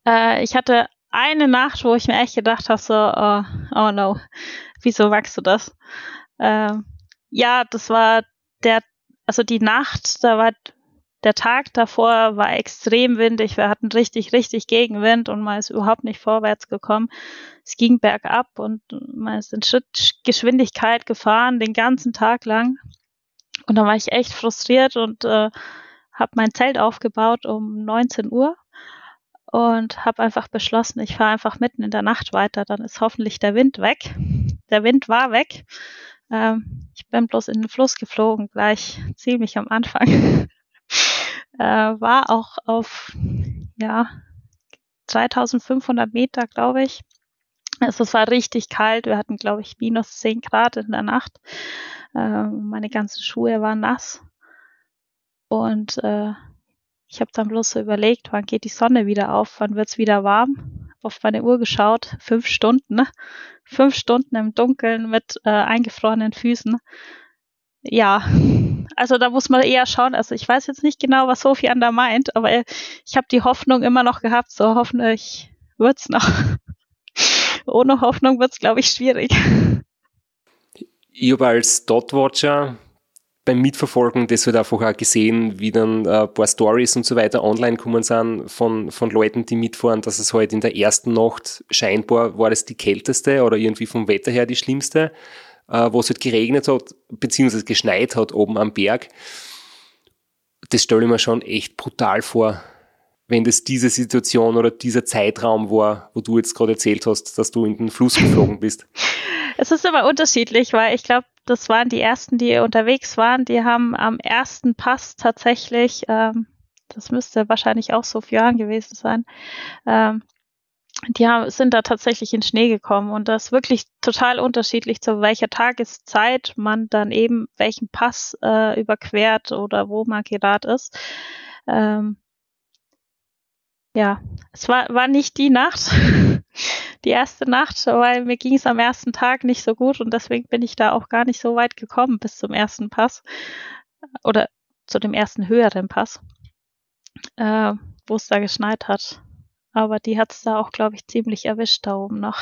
[SPEAKER 2] Äh, ich hatte eine Nacht, wo ich mir echt gedacht habe, so, oh, oh no, wieso magst du das? Äh, ja, das war der, also die Nacht, da war der Tag davor war extrem windig. Wir hatten richtig, richtig Gegenwind und man ist überhaupt nicht vorwärts gekommen. Es ging bergab und man ist in Schrittgeschwindigkeit gefahren den ganzen Tag lang. Und dann war ich echt frustriert und äh, habe mein Zelt aufgebaut um 19 Uhr und habe einfach beschlossen, ich fahre einfach mitten in der Nacht weiter. Dann ist hoffentlich der Wind weg. Der Wind war weg. Ähm, ich bin bloß in den Fluss geflogen, gleich ziemlich am Anfang. [LAUGHS] äh, war auch auf ja 3500 Meter, glaube ich. Also es war richtig kalt. Wir hatten, glaube ich, minus 10 Grad in der Nacht. Äh, meine ganzen Schuhe waren nass. Und äh, ich habe dann bloß so überlegt, wann geht die Sonne wieder auf, wann wird's wieder warm. Auf meine Uhr geschaut, fünf Stunden, ne? Fünf Stunden im Dunkeln mit äh, eingefrorenen Füßen. Ja, also da muss man eher schauen. Also ich weiß jetzt nicht genau, was Sofian da meint, aber ich habe die Hoffnung immer noch gehabt, so hoffentlich wird's noch. [LAUGHS] Ohne Hoffnung wird's, glaube ich, schwierig.
[SPEAKER 1] Ich habe als Dotwatcher beim Mitverfolgen das halt einfach auch gesehen, wie dann äh, ein paar Stories und so weiter online kommen sind von, von Leuten, die mitfahren, dass es halt in der ersten Nacht scheinbar war das die kälteste oder irgendwie vom Wetter her die schlimmste, äh, wo es halt geregnet hat, beziehungsweise geschneit hat oben am Berg. Das stelle ich mir schon echt brutal vor, wenn das diese Situation oder dieser Zeitraum war, wo du jetzt gerade erzählt hast, dass du in den Fluss geflogen bist. [LAUGHS]
[SPEAKER 2] Es ist immer unterschiedlich, weil ich glaube, das waren die ersten, die unterwegs waren. Die haben am ersten Pass tatsächlich, ähm, das müsste wahrscheinlich auch so vier Jahren gewesen sein, ähm, die haben, sind da tatsächlich in Schnee gekommen und das ist wirklich total unterschiedlich, zu welcher Tageszeit man dann eben welchen Pass äh, überquert oder wo man gerade ist. Ähm, ja, es war, war nicht die Nacht, [LAUGHS] die erste Nacht, weil mir ging es am ersten Tag nicht so gut und deswegen bin ich da auch gar nicht so weit gekommen bis zum ersten Pass oder zu dem ersten höheren Pass. äh, wo es da geschneit hat. Aber die hat es da auch, glaube ich, ziemlich erwischt da oben noch.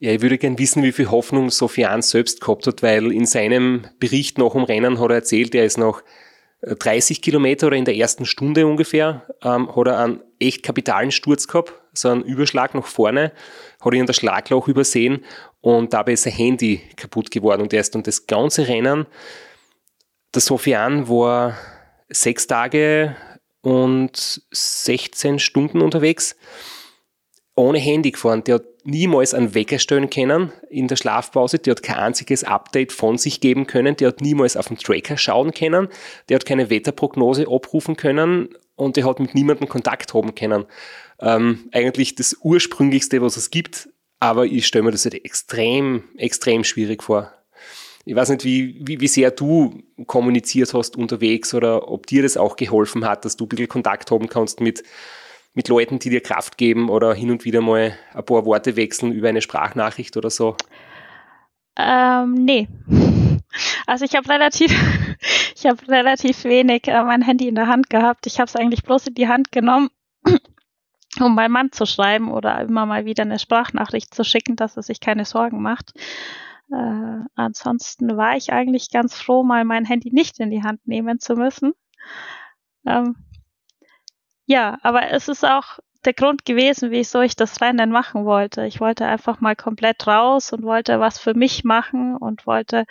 [SPEAKER 1] Ja, ich würde gern wissen, wie viel Hoffnung Sofian selbst gehabt hat, weil in seinem Bericht nach dem Rennen hat er erzählt, er ist noch 30 Kilometer oder in der ersten Stunde ungefähr, ähm, hat er einen echt kapitalen Sturz gehabt, so einen Überschlag nach vorne, hat ihn der Schlagloch übersehen und dabei ist sein Handy kaputt geworden und er ist dann das ganze Rennen, der Sofian war sechs Tage und 16 Stunden unterwegs, ohne Handy gefahren. Der hat niemals einen Wecker stellen können in der Schlafpause. Der hat kein einziges Update von sich geben können. Der hat niemals auf den Tracker schauen können. Der hat keine Wetterprognose abrufen können und der hat mit niemandem Kontakt haben können. Ähm, eigentlich das ursprünglichste, was es gibt, aber ich stelle mir das halt extrem, extrem schwierig vor. Ich weiß nicht, wie, wie, wie sehr du kommuniziert hast unterwegs oder ob dir das auch geholfen hat, dass du ein bisschen Kontakt haben kannst mit mit Leuten, die dir Kraft geben oder hin und wieder mal ein paar Worte wechseln über eine Sprachnachricht oder so?
[SPEAKER 2] Ähm, nee. [LAUGHS] Also ich habe relativ, [LAUGHS] ich habe relativ wenig äh, mein Handy in der Hand gehabt. Ich habe es eigentlich bloß in die Hand genommen, [CLEARS THROAT] um meinem Mann zu schreiben oder immer mal wieder eine Sprachnachricht zu schicken, dass er sich keine Sorgen macht. Äh, ansonsten war ich eigentlich ganz froh, mal mein Handy nicht in die Hand nehmen zu müssen. Ähm, ja, aber es ist auch der Grund gewesen, wieso ich das Rennen machen wollte. Ich wollte einfach mal komplett raus und wollte was für mich machen und wollte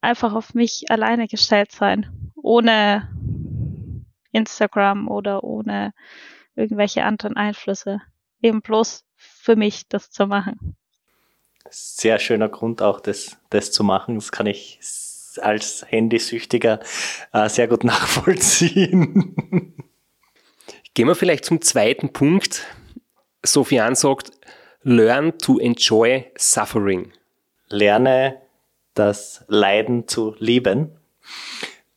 [SPEAKER 2] einfach auf mich alleine gestellt sein, ohne Instagram oder ohne irgendwelche anderen Einflüsse. Eben bloß für mich das zu machen.
[SPEAKER 5] Sehr schöner Grund auch, das, das zu machen. Das kann ich als Handysüchtiger äh, sehr gut [LAUGHS] nachvollziehen.
[SPEAKER 1] Gehen wir vielleicht zum zweiten Punkt. Sofian sagt, learn to enjoy suffering.
[SPEAKER 5] Lerne das Leiden zu lieben.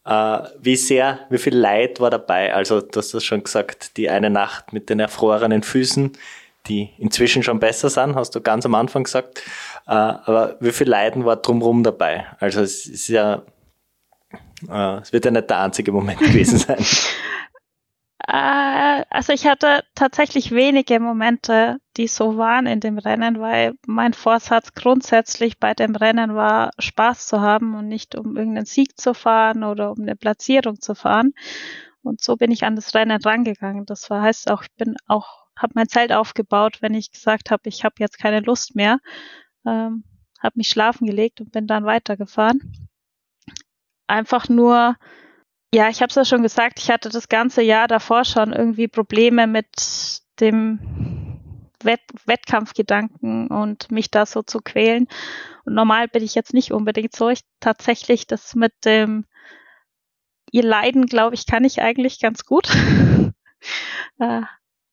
[SPEAKER 5] Äh, wie sehr, wie viel Leid war dabei? Also, du hast das schon gesagt, die eine Nacht mit den erfrorenen Füßen, die inzwischen schon besser sind, hast du ganz am Anfang gesagt. Äh, aber wie viel Leiden war drumherum dabei? Also, es ist ja, äh, es wird ja nicht der einzige Moment [LAUGHS] gewesen sein.
[SPEAKER 2] Äh, also ich hatte tatsächlich wenige Momente, die so waren in dem Rennen, weil mein Vorsatz grundsätzlich bei dem Rennen war, Spaß zu haben und nicht um irgendeinen Sieg zu fahren oder um eine Platzierung zu fahren. Und so bin ich an das Rennen rangegangen. Das heißt auch, ich bin auch, habe mein Zelt aufgebaut, wenn ich gesagt habe, ich habe jetzt keine Lust mehr, ähm, habe mich schlafen gelegt und bin dann weitergefahren. Einfach nur, ja, ich habe es ja schon gesagt, ich hatte das ganze Jahr davor schon irgendwie Probleme mit dem Wett Wettkampfgedanken und mich da so zu quälen. Und normal bin ich jetzt nicht unbedingt so. Ich tatsächlich das mit dem ihr Leiden, glaube ich, kann ich eigentlich ganz gut. [LAUGHS] äh,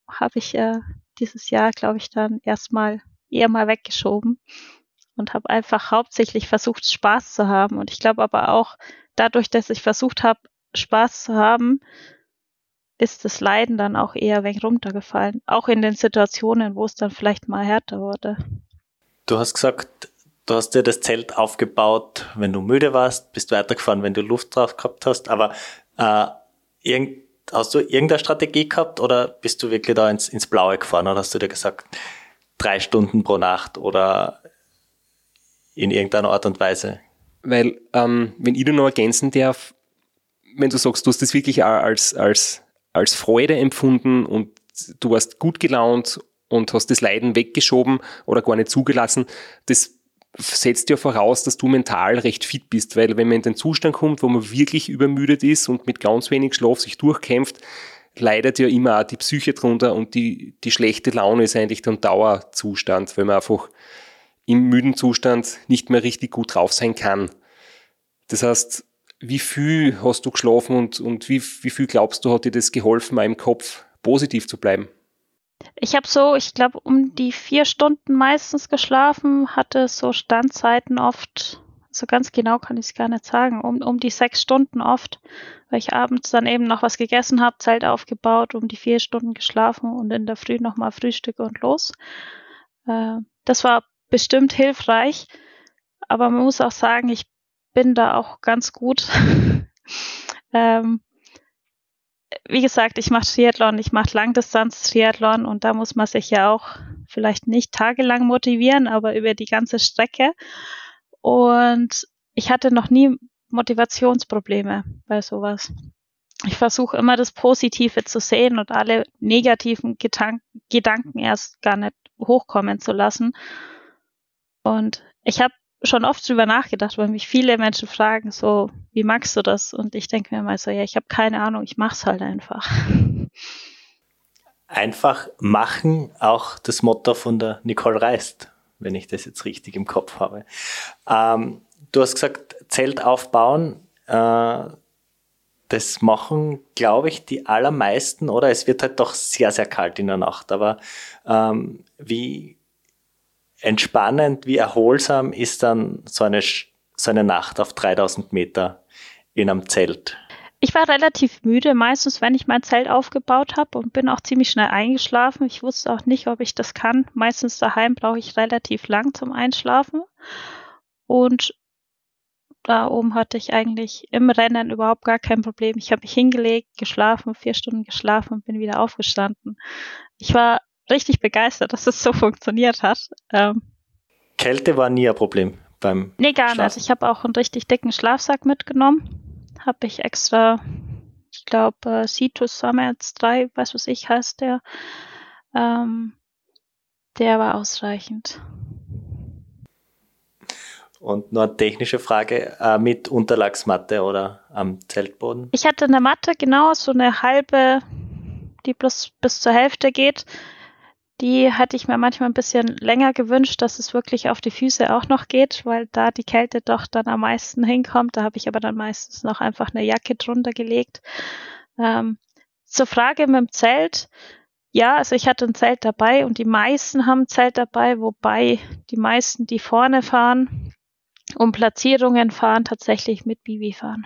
[SPEAKER 2] habe ich äh, dieses Jahr, glaube ich, dann erstmal eher mal weggeschoben und habe einfach hauptsächlich versucht, Spaß zu haben. Und ich glaube aber auch dadurch, dass ich versucht habe, Spaß zu haben, ist das Leiden dann auch eher weg runtergefallen. Auch in den Situationen, wo es dann vielleicht mal härter wurde.
[SPEAKER 5] Du hast gesagt, du hast dir das Zelt aufgebaut, wenn du müde warst, bist weitergefahren, wenn du Luft drauf gehabt hast, aber äh, irgend, hast du irgendeine Strategie gehabt oder bist du wirklich da ins, ins Blaue gefahren oder hast du dir gesagt, drei Stunden pro Nacht oder in irgendeiner Art und Weise?
[SPEAKER 1] Weil, ähm, wenn ich da noch ergänzen darf, wenn du sagst, du hast das wirklich als, als, als Freude empfunden und du warst gut gelaunt und hast das Leiden weggeschoben oder gar nicht zugelassen, das setzt ja voraus, dass du mental recht fit bist, weil wenn man in den Zustand kommt, wo man wirklich übermüdet ist und mit ganz wenig Schlaf sich durchkämpft, leidet ja immer auch die Psyche drunter und die, die schlechte Laune ist eigentlich dann Dauerzustand, weil man einfach im müden Zustand nicht mehr richtig gut drauf sein kann. Das heißt, wie viel hast du geschlafen und, und wie, wie viel glaubst du, hat dir das geholfen, mal im Kopf positiv zu bleiben?
[SPEAKER 2] Ich habe so, ich glaube, um die vier Stunden meistens geschlafen, hatte so Standzeiten oft, so ganz genau kann ich es gar nicht sagen, um, um die sechs Stunden oft, weil ich abends dann eben noch was gegessen habe, Zelt aufgebaut, um die vier Stunden geschlafen und in der Früh nochmal Frühstück und los. Äh, das war bestimmt hilfreich, aber man muss auch sagen, ich bin da auch ganz gut. [LAUGHS] ähm, wie gesagt, ich mache Triathlon, ich mache Langdistanz-Triathlon und da muss man sich ja auch vielleicht nicht tagelang motivieren, aber über die ganze Strecke. Und ich hatte noch nie Motivationsprobleme bei sowas. Ich versuche immer das Positive zu sehen und alle negativen Gedank Gedanken erst gar nicht hochkommen zu lassen. Und ich habe schon oft drüber nachgedacht, weil mich viele Menschen fragen, so, wie magst du das? Und ich denke mir mal so, ja, ich habe keine Ahnung, ich mach's halt einfach. [LAUGHS]
[SPEAKER 5] Einfach machen, auch das Motto von der Nicole Reist, wenn ich das jetzt richtig im Kopf habe. Ähm, du hast gesagt, Zelt aufbauen, äh, das machen, glaube ich, die allermeisten, oder? Es wird halt doch sehr, sehr kalt in der Nacht. Aber ähm, wie entspannend, wie erholsam ist dann so eine, so eine Nacht auf 3000 Meter in einem Zelt?
[SPEAKER 2] Ich war relativ müde, meistens, wenn ich mein Zelt aufgebaut habe und bin auch ziemlich schnell eingeschlafen. Ich wusste auch nicht, ob ich das kann. Meistens daheim brauche ich relativ lang zum Einschlafen. Und da oben hatte ich eigentlich im Rennen überhaupt gar kein Problem. Ich habe mich hingelegt, geschlafen, vier Stunden geschlafen und bin wieder aufgestanden. Ich war richtig begeistert, dass es so funktioniert hat. Ähm,
[SPEAKER 5] Kälte war nie ein Problem beim
[SPEAKER 2] Nee, gar Schlafen. nicht. Ich habe auch einen richtig dicken Schlafsack mitgenommen. Habe ich extra, ich glaube, äh, Cetus Summits 3, weiß was ich, heißt der. Ähm, der war ausreichend.
[SPEAKER 5] Und nur eine technische Frage äh, mit Unterlagsmatte oder am Zeltboden?
[SPEAKER 2] Ich hatte eine Matte, genau, so eine halbe, die bloß bis zur Hälfte geht. Die hatte ich mir manchmal ein bisschen länger gewünscht, dass es wirklich auf die Füße auch noch geht, weil da die Kälte doch dann am meisten hinkommt. Da habe ich aber dann meistens noch einfach eine Jacke drunter gelegt. Ähm, zur Frage mit dem Zelt. Ja, also ich hatte ein Zelt dabei und die meisten haben ein Zelt dabei, wobei die meisten, die vorne fahren, um Platzierungen fahren, tatsächlich mit Bibi fahren.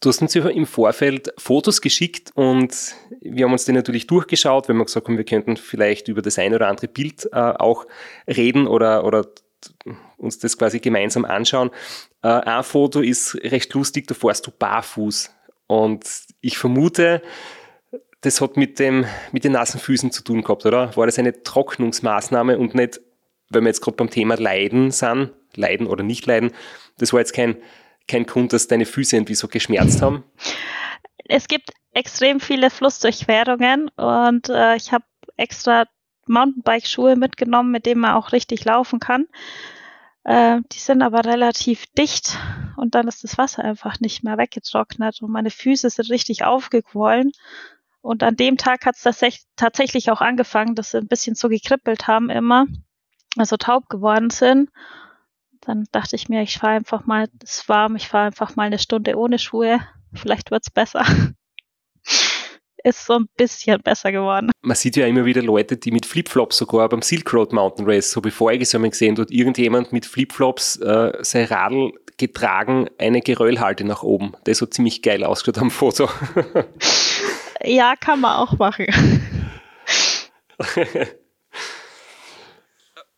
[SPEAKER 1] Du hast uns im Vorfeld Fotos geschickt und wir haben uns die natürlich durchgeschaut, wenn wir gesagt haben, wir könnten vielleicht über das eine oder andere Bild äh, auch reden oder, oder uns das quasi gemeinsam anschauen. Äh, ein Foto ist recht lustig, da fährst du barfuß. Und ich vermute, das hat mit, dem, mit den nassen Füßen zu tun gehabt, oder? War das eine Trocknungsmaßnahme und nicht, wenn wir jetzt gerade beim Thema Leiden sind, Leiden oder nicht Leiden, das war jetzt kein kein Grund, dass deine Füße irgendwie so geschmerzt haben?
[SPEAKER 2] Es gibt extrem viele Flussdurchquerungen und äh, ich habe extra Mountainbike-Schuhe mitgenommen, mit denen man auch richtig laufen kann. Äh, die sind aber relativ dicht und dann ist das Wasser einfach nicht mehr weggetrocknet und meine Füße sind richtig aufgequollen. Und an dem Tag hat es tatsächlich auch angefangen, dass sie ein bisschen so gekribbelt haben immer, also taub geworden sind. Dann dachte ich mir, ich fahre einfach mal, es ist warm, ich fahre einfach mal eine Stunde ohne Schuhe. Vielleicht wird's besser. [LAUGHS] ist so ein bisschen besser geworden.
[SPEAKER 1] Man sieht ja immer wieder Leute, die mit Flipflops sogar beim Silk Road Mountain Race, so bevor ich es einmal gesehen, dort irgendjemand mit Flipflops äh, sein Radl getragen, eine Geröllhalte nach oben. Das hat ziemlich geil ausgeschaut am Foto. [LAUGHS]
[SPEAKER 2] ja, kann man auch machen. [LAUGHS]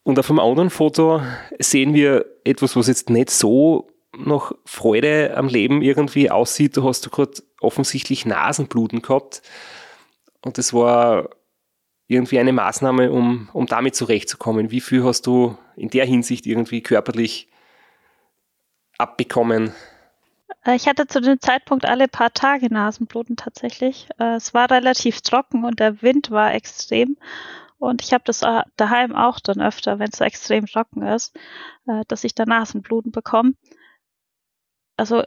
[SPEAKER 1] Und auf dem anderen Foto sehen wir etwas, was jetzt nicht so noch Freude am Leben irgendwie aussieht. Du hast du gerade offensichtlich Nasenbluten gehabt. Und das war irgendwie eine Maßnahme, um, um damit zurechtzukommen. Wie viel hast du in der Hinsicht irgendwie körperlich abbekommen?
[SPEAKER 2] Äh, ich hatte zu dem Zeitpunkt alle paar Tage Nasenbluten tatsächlich. Äh, es war relativ trocken und der Wind war extrem. Und ich habe das äh, daheim auch dann öfter, wenn es so extrem trocken ist, äh, dass ich da Nasenbluten bekomme. Also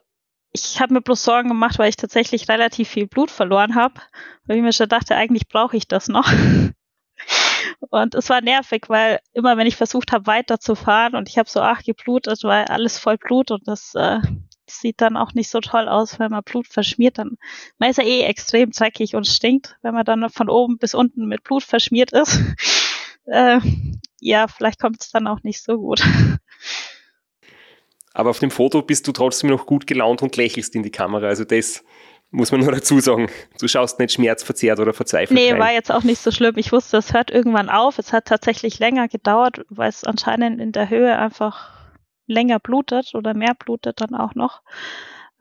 [SPEAKER 2] ich habe mir bloß Sorgen gemacht, weil ich tatsächlich relativ viel Blut verloren habe, weil ich mir schon dachte, eigentlich brauche ich das noch. [LAUGHS] Und es war nervig, weil immer wenn ich versucht habe, weiterzufahren und ich habe so ach geblutet, war alles voll Blut und das äh, sieht dann auch nicht so toll aus, wenn man Blut verschmiert. Dann, man ist ja eh extrem dreckig und stinkt, wenn man dann von oben bis unten mit Blut verschmiert ist. [LAUGHS] äh, ja, vielleicht kommt es dann auch nicht so gut. [LAUGHS]
[SPEAKER 1] Aber auf dem Foto bist du trotzdem noch gut gelaunt und lächelst in die Kamera. Also das muss man [LAUGHS] nur dazu sagen. Du schaust nicht schmerzverzerrt oder verzweifelt.
[SPEAKER 2] Nee,
[SPEAKER 1] rein.
[SPEAKER 2] war jetzt auch nicht so schlimm. Ich wusste, es hört irgendwann auf. Es hat tatsächlich länger gedauert, weil es anscheinend in der Höhe einfach länger blutet oder mehr blutet dann auch noch.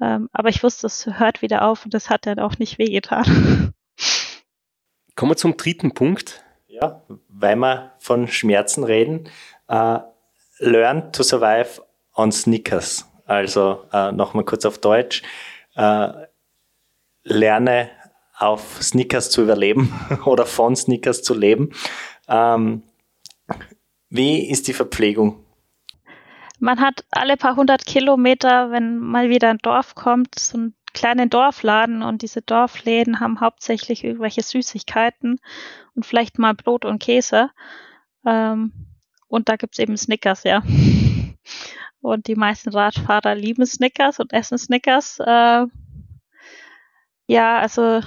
[SPEAKER 2] Ähm, aber ich wusste, es hört wieder auf und das hat dann auch nicht wehgetan. [LAUGHS]
[SPEAKER 1] Kommen wir zum dritten Punkt.
[SPEAKER 5] Ja, weil wir von Schmerzen reden. Uh, learn to survive on Snickers. Also uh, nochmal kurz auf Deutsch. Uh, lerne auf Snickers zu überleben [LAUGHS] oder von Snickers zu leben. Um, wie ist die Verpflegung?
[SPEAKER 2] Man hat alle paar hundert Kilometer, wenn mal wieder ein Dorf kommt, so einen kleinen Dorfladen und diese Dorfläden haben hauptsächlich irgendwelche Süßigkeiten und vielleicht mal Brot und Käse. Ähm, und da gibt's eben Snickers, ja. [LAUGHS] Und die meisten Radfahrer lieben Snickers und essen Snickers. Äh, ja, also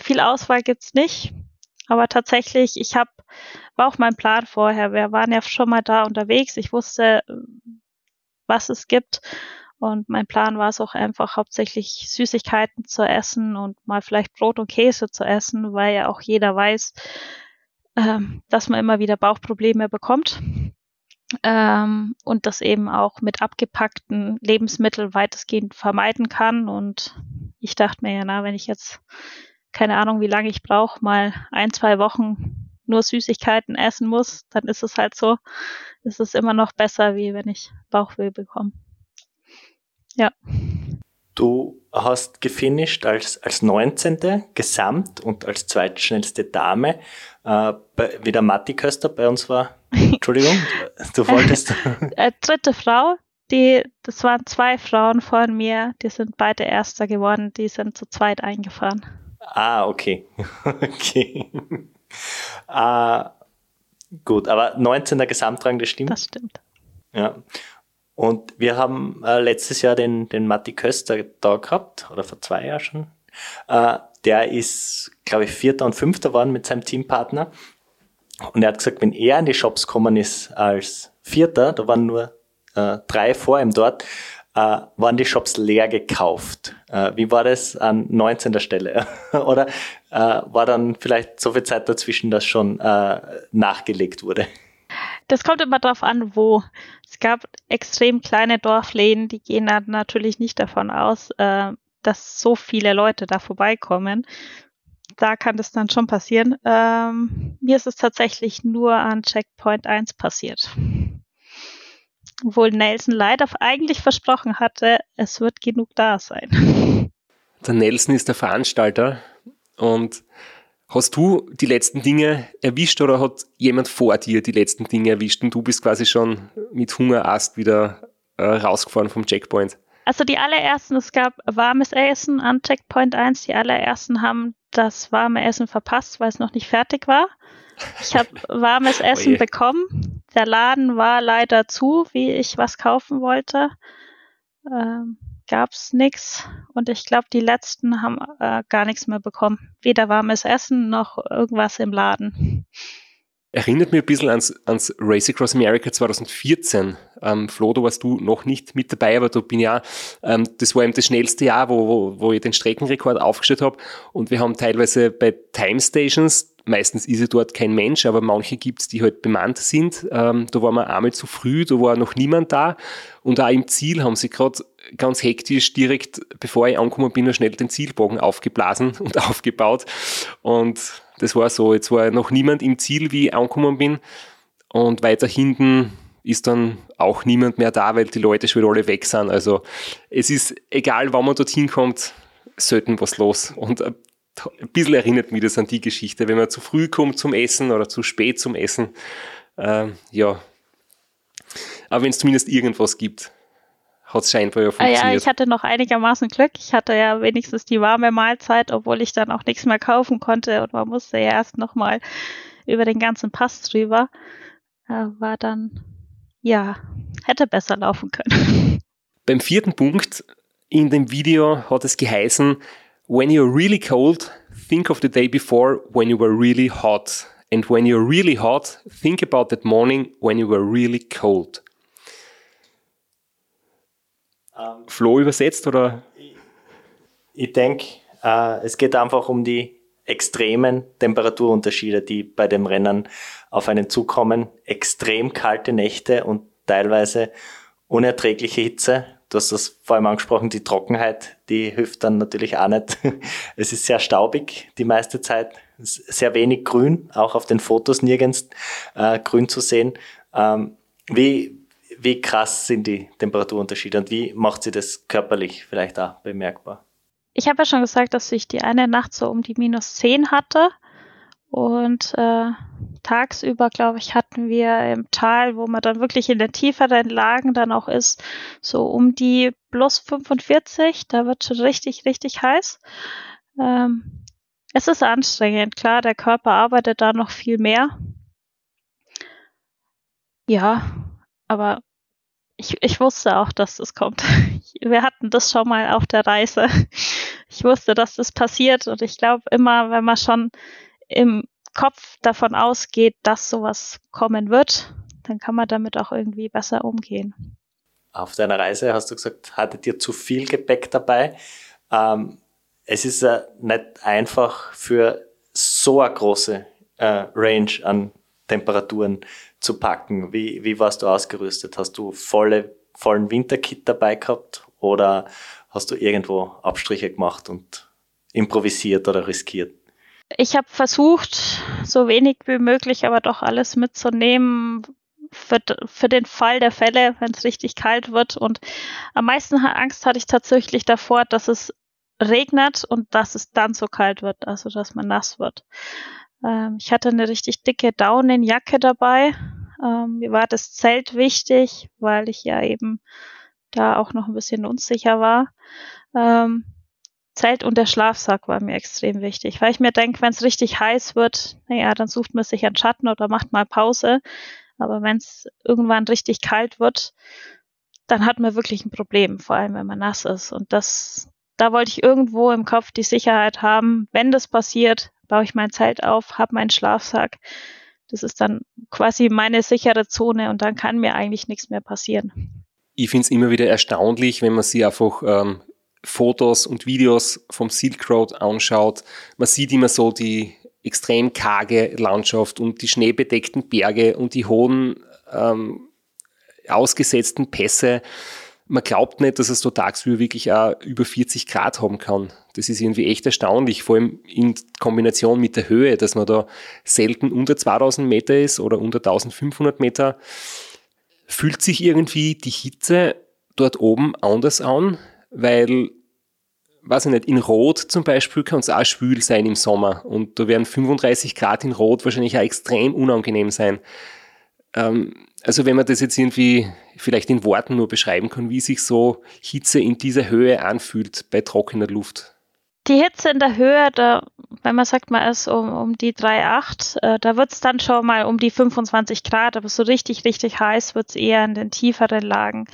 [SPEAKER 2] viel Auswahl gibt's nicht. Aber tatsächlich, ich habe war auch mein Plan vorher. Wir waren ja schon mal da unterwegs. Ich wusste, was es gibt. Und mein Plan war es auch einfach hauptsächlich Süßigkeiten zu essen und mal vielleicht Brot und Käse zu essen, weil ja auch jeder weiß, ähm, dass man immer wieder Bauchprobleme bekommt. Ähm, und das eben auch mit abgepackten Lebensmitteln weitestgehend vermeiden kann. Und ich dachte mir ja, na, wenn ich jetzt keine Ahnung, wie lange ich brauche, mal ein, zwei Wochen nur Süßigkeiten essen muss, dann ist es halt so. Es ist immer noch besser, wie wenn ich Bauchweh bekomme. Ja.
[SPEAKER 5] Du hast gefinisht als, als 19. Gesamt und als zweitschnellste Dame, äh, bei, wie der Matti Köster bei uns war. [LAUGHS] Entschuldigung, du wolltest. [LAUGHS]
[SPEAKER 2] äh, dritte Frau, die, das waren zwei Frauen vor mir, die sind beide Erster geworden, die sind zu zweit eingefahren.
[SPEAKER 5] Ah, okay. [LAUGHS] okay. Uh, gut, aber 19. Gesamtrang, das stimmt.
[SPEAKER 2] Das stimmt.
[SPEAKER 5] Ja. Und wir haben äh, letztes Jahr den, den Matti Köster da gehabt, oder vor zwei Jahren schon. Äh, der ist, glaube ich, Vierter und Fünfter geworden mit seinem Teampartner. Und er hat gesagt, wenn er in die Shops gekommen ist als Vierter, da waren nur äh, drei vor ihm dort, äh, waren die Shops leer gekauft. Äh, wie war das an 19. Stelle? [LAUGHS] Oder äh, war dann vielleicht so viel Zeit dazwischen, dass schon äh, nachgelegt wurde?
[SPEAKER 2] Das kommt immer darauf an, wo. Es gab extrem kleine Dorfläden, die gehen natürlich nicht davon aus, äh, dass so viele Leute da vorbeikommen. Da kann das dann schon passieren. Ähm, mir ist es tatsächlich nur an Checkpoint 1 passiert obwohl Nelson leider eigentlich versprochen hatte, es wird genug da sein.
[SPEAKER 1] Der Nelson ist der Veranstalter und hast du die letzten Dinge erwischt oder hat jemand vor dir die letzten Dinge erwischt und du bist quasi schon mit Hungerast wieder äh, rausgefahren vom Checkpoint?
[SPEAKER 2] Also die allerersten, es gab warmes Essen an Checkpoint 1. Die allerersten haben das warme Essen verpasst, weil es noch nicht fertig war. Ich habe [LAUGHS] warmes Essen bekommen. Der Laden war leider zu, wie ich was kaufen wollte. Ähm, gab's nix und ich glaube, die letzten haben äh, gar nichts mehr bekommen. Weder warmes Essen noch irgendwas im Laden.
[SPEAKER 1] Erinnert mich ein bisschen ans, ans Race Across America 2014. Ähm, Flo, da warst du noch nicht mit dabei, aber da bin ja, ähm, das war eben das schnellste Jahr, wo, wo, wo ich den Streckenrekord aufgestellt habe. Und wir haben teilweise bei Time Stations, meistens ist dort kein Mensch, aber manche gibt's, die halt bemannt sind. Ähm, da waren wir einmal zu früh, da war noch niemand da. Und auch im Ziel haben sie gerade ganz hektisch direkt, bevor ich angekommen bin, noch schnell den Zielbogen aufgeblasen [LAUGHS] und aufgebaut. Und das war so, jetzt war noch niemand im Ziel, wie ich angekommen bin. Und weiter hinten ist dann auch niemand mehr da, weil die Leute schon wieder alle weg sind. Also es ist egal, wann man dorthin kommt, selten was los. Und ein bisschen erinnert mich das an die Geschichte, wenn man zu früh kommt zum Essen oder zu spät zum Essen. Äh, ja. Aber wenn es zumindest irgendwas gibt, hat es scheinbar ja funktioniert.
[SPEAKER 2] Ah ja, ich hatte noch einigermaßen Glück. Ich hatte ja wenigstens die warme Mahlzeit, obwohl ich dann auch nichts mehr kaufen konnte und man musste ja erst nochmal über den ganzen Pass drüber. Äh, war dann, ja, hätte besser laufen können.
[SPEAKER 1] Beim vierten Punkt in dem Video hat es geheißen, when you're really cold, think of the day before when you were really hot. And when you're really hot, think about that morning when you were really cold. Ähm, Flo übersetzt oder?
[SPEAKER 5] Ich, ich denke, äh, es geht einfach um die extremen Temperaturunterschiede, die bei dem Rennen auf einen zukommen. Extrem kalte Nächte und teilweise unerträgliche Hitze. Du hast das vor allem angesprochen, die Trockenheit, die hilft dann natürlich auch nicht. [LAUGHS] Es ist sehr staubig die meiste Zeit, sehr wenig Grün, auch auf den Fotos nirgends äh, Grün zu sehen. Ähm, wie, wie krass sind die Temperaturunterschiede und wie macht sie das körperlich vielleicht auch bemerkbar?
[SPEAKER 2] Ich habe ja schon gesagt, dass ich die eine Nacht so um die minus 10 hatte. Und äh, tagsüber, glaube ich, hatten wir im Tal, wo man dann wirklich in den tieferen Lagen dann auch ist, so um die plus 45. Da wird schon richtig, richtig heiß. Ähm, es ist anstrengend, klar, der Körper arbeitet da noch viel mehr. Ja, aber ich, ich wusste auch, dass das kommt. [LAUGHS] Wir hatten das schon mal auf der Reise. Ich wusste, dass das passiert und ich glaube immer, wenn man schon im Kopf davon ausgeht, dass sowas kommen wird, dann kann man damit auch irgendwie besser umgehen.
[SPEAKER 5] Auf deiner Reise hast du gesagt, hattet ihr zu viel Gepäck dabei. Ähm, es ist ja nicht einfach für so eine große äh, Range an Temperaturen zu packen. Wie, wie warst du ausgerüstet? Hast du volle, vollen Winterkit dabei gehabt oder hast du irgendwo Abstriche gemacht und improvisiert oder riskiert?
[SPEAKER 2] Ich habe versucht, so wenig wie möglich, aber doch alles mitzunehmen für, für den Fall der Fälle, wenn es richtig kalt wird. Und am meisten Angst hatte ich tatsächlich davor, dass es regnet und dass es dann so kalt wird, also dass man nass wird. Ähm, ich hatte eine richtig dicke Daunenjacke dabei. Ähm, mir war das Zelt wichtig, weil ich ja eben da auch noch ein bisschen unsicher war. Ähm, Zelt und der Schlafsack war mir extrem wichtig, weil ich mir denke, wenn es richtig heiß wird, naja, dann sucht man sich einen Schatten oder macht mal Pause. Aber wenn es irgendwann richtig kalt wird, dann hat man wirklich ein Problem, vor allem wenn man nass ist. Und das, da wollte ich irgendwo im Kopf die Sicherheit haben, wenn das passiert, baue ich mein Zelt auf, habe meinen Schlafsack. Das ist dann quasi meine sichere Zone und dann kann mir eigentlich nichts mehr passieren.
[SPEAKER 1] Ich finde es immer wieder erstaunlich, wenn man sich einfach ähm, Fotos und Videos vom Silk Road anschaut. Man sieht immer so die extrem karge Landschaft und die schneebedeckten Berge und die hohen ähm, ausgesetzten Pässe man glaubt nicht, dass es so tagsüber wirklich auch über 40 Grad haben kann. Das ist irgendwie echt erstaunlich, vor allem in Kombination mit der Höhe, dass man da selten unter 2000 Meter ist oder unter 1500 Meter. Fühlt sich irgendwie die Hitze dort oben anders an, weil, weiß ich nicht, in Rot zum Beispiel kann es auch schwül sein im Sommer und da werden 35 Grad in Rot wahrscheinlich auch extrem unangenehm sein. Ähm, also wenn man das jetzt irgendwie vielleicht in Worten nur beschreiben kann, wie sich so Hitze in dieser Höhe anfühlt bei trockener Luft.
[SPEAKER 2] Die Hitze in der Höhe, da, wenn man sagt, man ist um, um die 3,8, äh, da wird es dann schon mal um die 25 Grad, aber so richtig, richtig heiß wird es eher in den tieferen Lagen.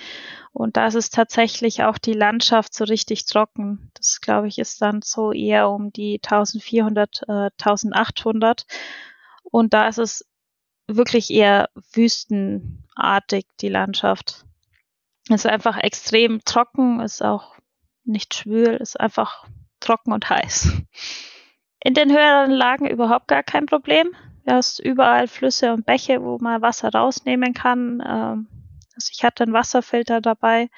[SPEAKER 2] Und da ist es tatsächlich auch die Landschaft so richtig trocken. Das, glaube ich, ist dann so eher um die 1400, äh, 1800. Und da ist es wirklich eher wüstenartig, die Landschaft. Ist einfach extrem trocken, ist auch nicht schwül, ist einfach trocken und heiß. In den höheren Lagen überhaupt gar kein Problem. Du hast überall Flüsse und Bäche, wo man Wasser rausnehmen kann. Ähm, also ich hatte einen Wasserfilter dabei.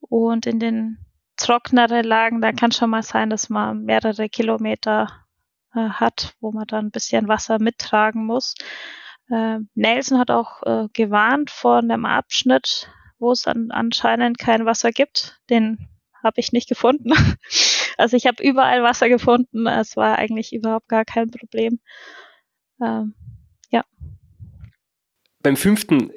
[SPEAKER 2] Und in den trockeneren Lagen, da kann schon mal sein, dass man mehrere Kilometer äh, hat, wo man dann ein bisschen Wasser mittragen muss. Äh, Nelson hat auch äh, gewarnt vor einem Abschnitt, wo es an, anscheinend kein Wasser gibt. Den habe ich nicht gefunden. [LAUGHS] also ich habe überall Wasser gefunden. Es war eigentlich überhaupt gar kein Problem. Ähm, ja.
[SPEAKER 1] Beim fünften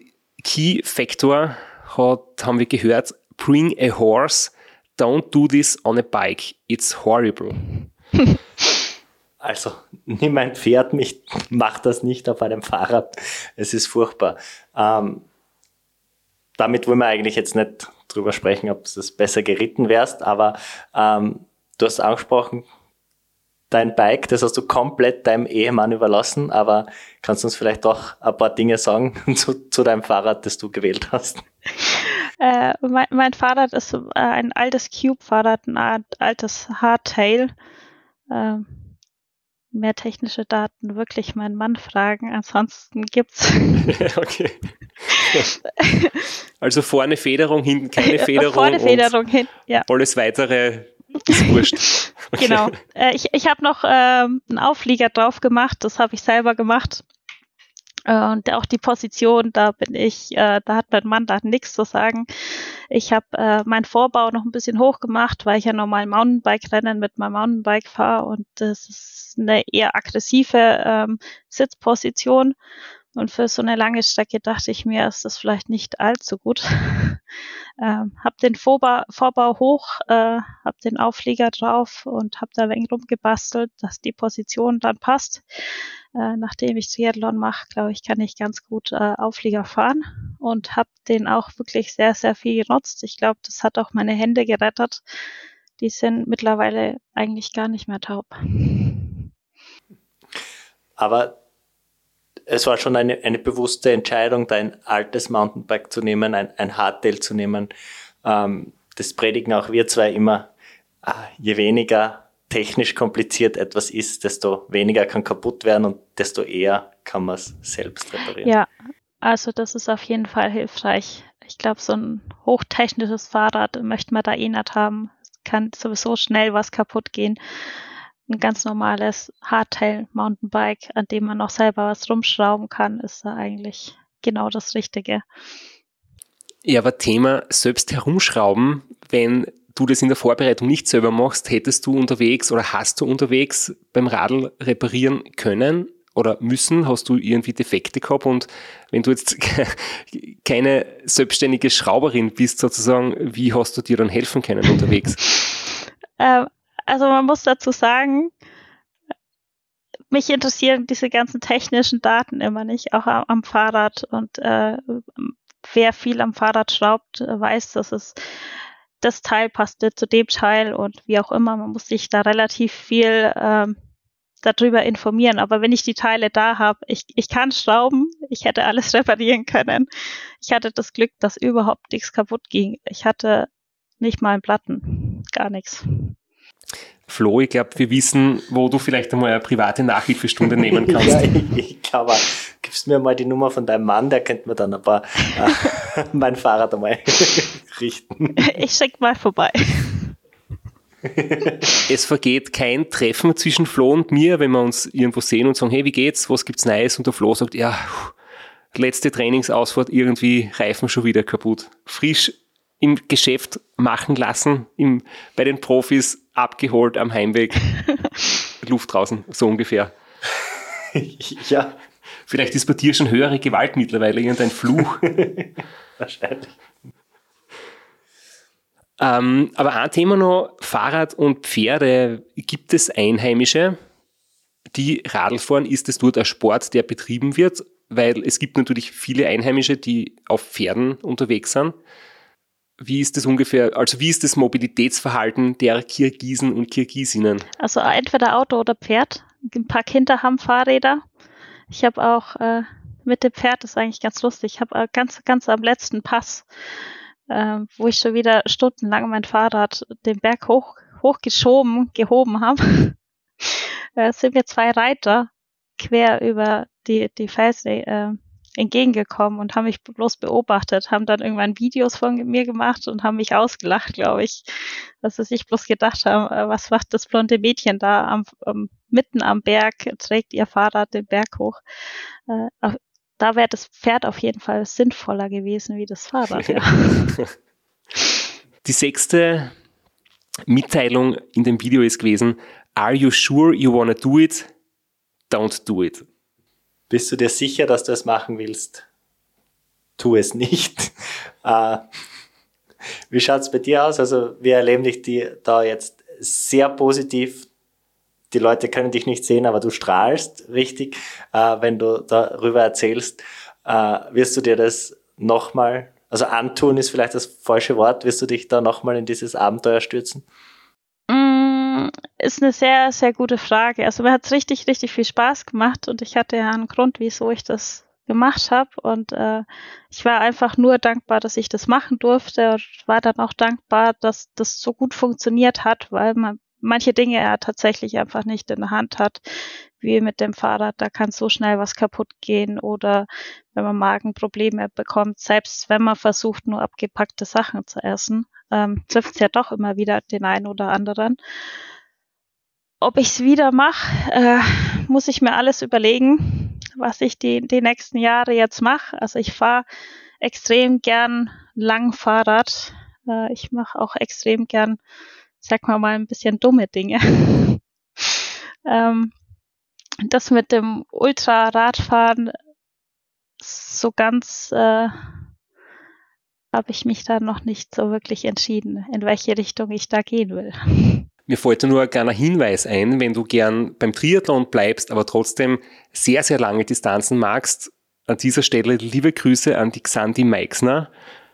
[SPEAKER 1] Key Factor hat, haben wir gehört, bring a horse, don't do this on a bike. It's horrible.
[SPEAKER 5] Also, nimm ein Pferd mich, mach das nicht auf einem Fahrrad. Es ist furchtbar. Ähm, damit wollen wir eigentlich jetzt nicht drüber sprechen, ob du das besser geritten wärst, aber ähm, du hast angesprochen, dein Bike, das hast du komplett deinem Ehemann überlassen, aber kannst du uns vielleicht doch ein paar Dinge sagen [LAUGHS] zu, zu deinem Fahrrad, das du gewählt hast?
[SPEAKER 2] Äh, mein, mein, Fahrrad ist äh, ein altes Cube-Fahrrad, ein altes Hardtail. Ähm, mehr technische Daten wirklich meinen Mann fragen. Ansonsten gibt's. [LAUGHS] [LAUGHS]
[SPEAKER 1] okay. also vorne Federung, hinten keine Federung.
[SPEAKER 2] vorne Federung, hinten, ja.
[SPEAKER 1] Alles weitere ist wurscht. [LAUGHS]
[SPEAKER 2] Okay. Genau. Äh, ich ich habe noch ähm, einen Auflieger drauf gemacht, das habe ich selber gemacht. Äh, und auch die Position, da bin ich, äh, da hat mein Mann da nichts zu sagen. Ich habe äh, meinen Vorbau noch ein bisschen hoch gemacht, weil ich ja normal Mountainbike-Rennen mit meinem Mountainbike fahre und das ist eine eher aggressive ähm, Sitzposition. Und für so eine lange Strecke dachte ich mir, ist das vielleicht nicht allzu gut. [LAUGHS] ähm, hab den Vorbau, Vorbau hoch, äh, hab den Auflieger drauf und hab da ein wenig rumgebastelt, dass die Position dann passt. Äh, nachdem ich Triathlon mache, glaube ich, kann ich ganz gut äh, Auflieger fahren und hab den auch wirklich sehr, sehr viel genutzt. Ich glaube, das hat auch meine Hände gerettet. Die sind mittlerweile eigentlich gar nicht mehr taub.
[SPEAKER 5] Aber es war schon eine, eine bewusste Entscheidung, dein altes Mountainbike zu nehmen, ein, ein Hardtail zu nehmen. Ähm, das predigen auch wir zwei immer, äh, je weniger technisch kompliziert etwas ist, desto weniger kann kaputt werden und desto eher kann man es selbst reparieren.
[SPEAKER 2] Ja, also das ist auf jeden Fall hilfreich. Ich glaube, so ein hochtechnisches Fahrrad möchte man da eh nicht haben. Es kann sowieso schnell was kaputt gehen ein ganz normales Hardtail Mountainbike, an dem man auch selber was rumschrauben kann, ist da eigentlich genau das Richtige.
[SPEAKER 1] Ja, aber Thema selbst herumschrauben, wenn du das in der Vorbereitung nicht selber machst, hättest du unterwegs oder hast du unterwegs beim Radl reparieren können oder müssen? Hast du irgendwie Defekte gehabt? Und wenn du jetzt [LAUGHS] keine selbstständige Schrauberin bist, sozusagen, wie hast du dir dann helfen können unterwegs?
[SPEAKER 2] Ähm, also man muss dazu sagen, mich interessieren diese ganzen technischen Daten immer nicht, auch am, am Fahrrad. Und äh, wer viel am Fahrrad schraubt, weiß, dass es das Teil passt zu dem Teil und wie auch immer. Man muss sich da relativ viel ähm, darüber informieren. Aber wenn ich die Teile da habe, ich, ich kann schrauben, ich hätte alles [LAUGHS] reparieren können. Ich hatte das Glück, dass überhaupt nichts kaputt ging. Ich hatte nicht mal einen Platten, gar nichts.
[SPEAKER 1] Flo, ich glaube, wir wissen, wo du vielleicht einmal eine private Nachhilfestunde nehmen [LAUGHS] kannst. ja,
[SPEAKER 5] ich, ich glaube, gibst mir mal die Nummer von deinem Mann, der könnte mir dann ein paar äh, [LAUGHS] mein Fahrrad einmal [LAUGHS] richten.
[SPEAKER 2] Ich schick mal vorbei.
[SPEAKER 1] es vergeht kein Treffen zwischen Flo und mir, wenn wir uns irgendwo sehen und sagen, hey, wie geht's, was gibt's Neues? Und der Flo sagt, ja, letzte Trainingsausfahrt, irgendwie Reifen schon wieder kaputt. Frisch im Geschäft machen lassen, im, bei den Profis abgeholt am Heimweg. [LAUGHS] Luft draußen, so ungefähr. [LAUGHS]
[SPEAKER 5] ja.
[SPEAKER 1] Vielleicht ist bei dir schon höhere Gewalt mittlerweile, irgendein Fluch. [LAUGHS]
[SPEAKER 5] Wahrscheinlich.
[SPEAKER 1] Ähm, aber ein Thema noch, Fahrrad und Pferde. Gibt es Einheimische, die Radl fahren? Ist es dort ein Sport, der betrieben wird? Weil es gibt natürlich viele Einheimische, die auf Pferden unterwegs sind. Wie ist das ungefähr, also wie ist das Mobilitätsverhalten der Kirgisen und Kirgisinnen?
[SPEAKER 2] Also entweder Auto oder Pferd. Ein paar Kinder haben Fahrräder. Ich habe auch äh, mit dem Pferd, ist eigentlich ganz lustig, ich habe äh, ganz, ganz am letzten Pass, äh, wo ich schon wieder stundenlang mein Fahrrad den Berg hoch, hochgeschoben, gehoben habe, [LAUGHS] äh, sind mir zwei Reiter quer über die, die Felsen äh, entgegengekommen und haben mich bloß beobachtet, haben dann irgendwann Videos von mir gemacht und haben mich ausgelacht, glaube ich, dass sie sich bloß gedacht haben, äh, was macht das blonde Mädchen da am, am, mitten am Berg, trägt ihr Fahrrad den Berg hoch. Äh, da wäre das Pferd auf jeden Fall sinnvoller gewesen wie das Fahrrad. [LAUGHS] Ja.
[SPEAKER 1] Die sechste Mitteilung in dem Video ist gewesen, Are you sure you wanna do it? Don't do it.
[SPEAKER 5] Bist du dir sicher, dass du es machen willst? Tu es nicht. [LAUGHS] äh, wie schaut's bei dir aus? Also wir erleben dich die, da jetzt sehr positiv. Die Leute können dich nicht sehen, aber du strahlst richtig, äh, wenn du darüber erzählst. Äh, wirst du dir das nochmal, also antun ist vielleicht das falsche Wort, wirst du dich da nochmal in dieses Abenteuer stürzen?
[SPEAKER 2] Ist eine sehr, sehr gute Frage. Also mir hat es richtig, richtig viel Spaß gemacht und ich hatte ja einen Grund, wieso ich das gemacht habe. Und äh, ich war einfach nur dankbar, dass ich das machen durfte und war dann auch dankbar, dass das so gut funktioniert hat, weil man manche Dinge er tatsächlich einfach nicht in der Hand hat, wie mit dem Fahrrad, da kann so schnell was kaputt gehen oder wenn man Magenprobleme bekommt, selbst wenn man versucht, nur abgepackte Sachen zu essen, ähm, trifft es ja doch immer wieder den einen oder anderen. Ob ich es wieder mache, äh, muss ich mir alles überlegen, was ich die, die nächsten Jahre jetzt mache. Also ich fahre extrem gern lang Fahrrad. Äh, ich mache auch extrem gern, sag mal mal, ein bisschen dumme Dinge. [LAUGHS] ähm, das mit dem Ultra-Radfahren so ganz äh, habe ich mich da noch nicht so wirklich entschieden, in welche Richtung ich da gehen will.
[SPEAKER 1] Mir fällt nur ein kleiner Hinweis ein, wenn du gern beim Triathlon bleibst, aber trotzdem sehr, sehr lange Distanzen magst. An dieser Stelle liebe Grüße an die Xandi Meixner.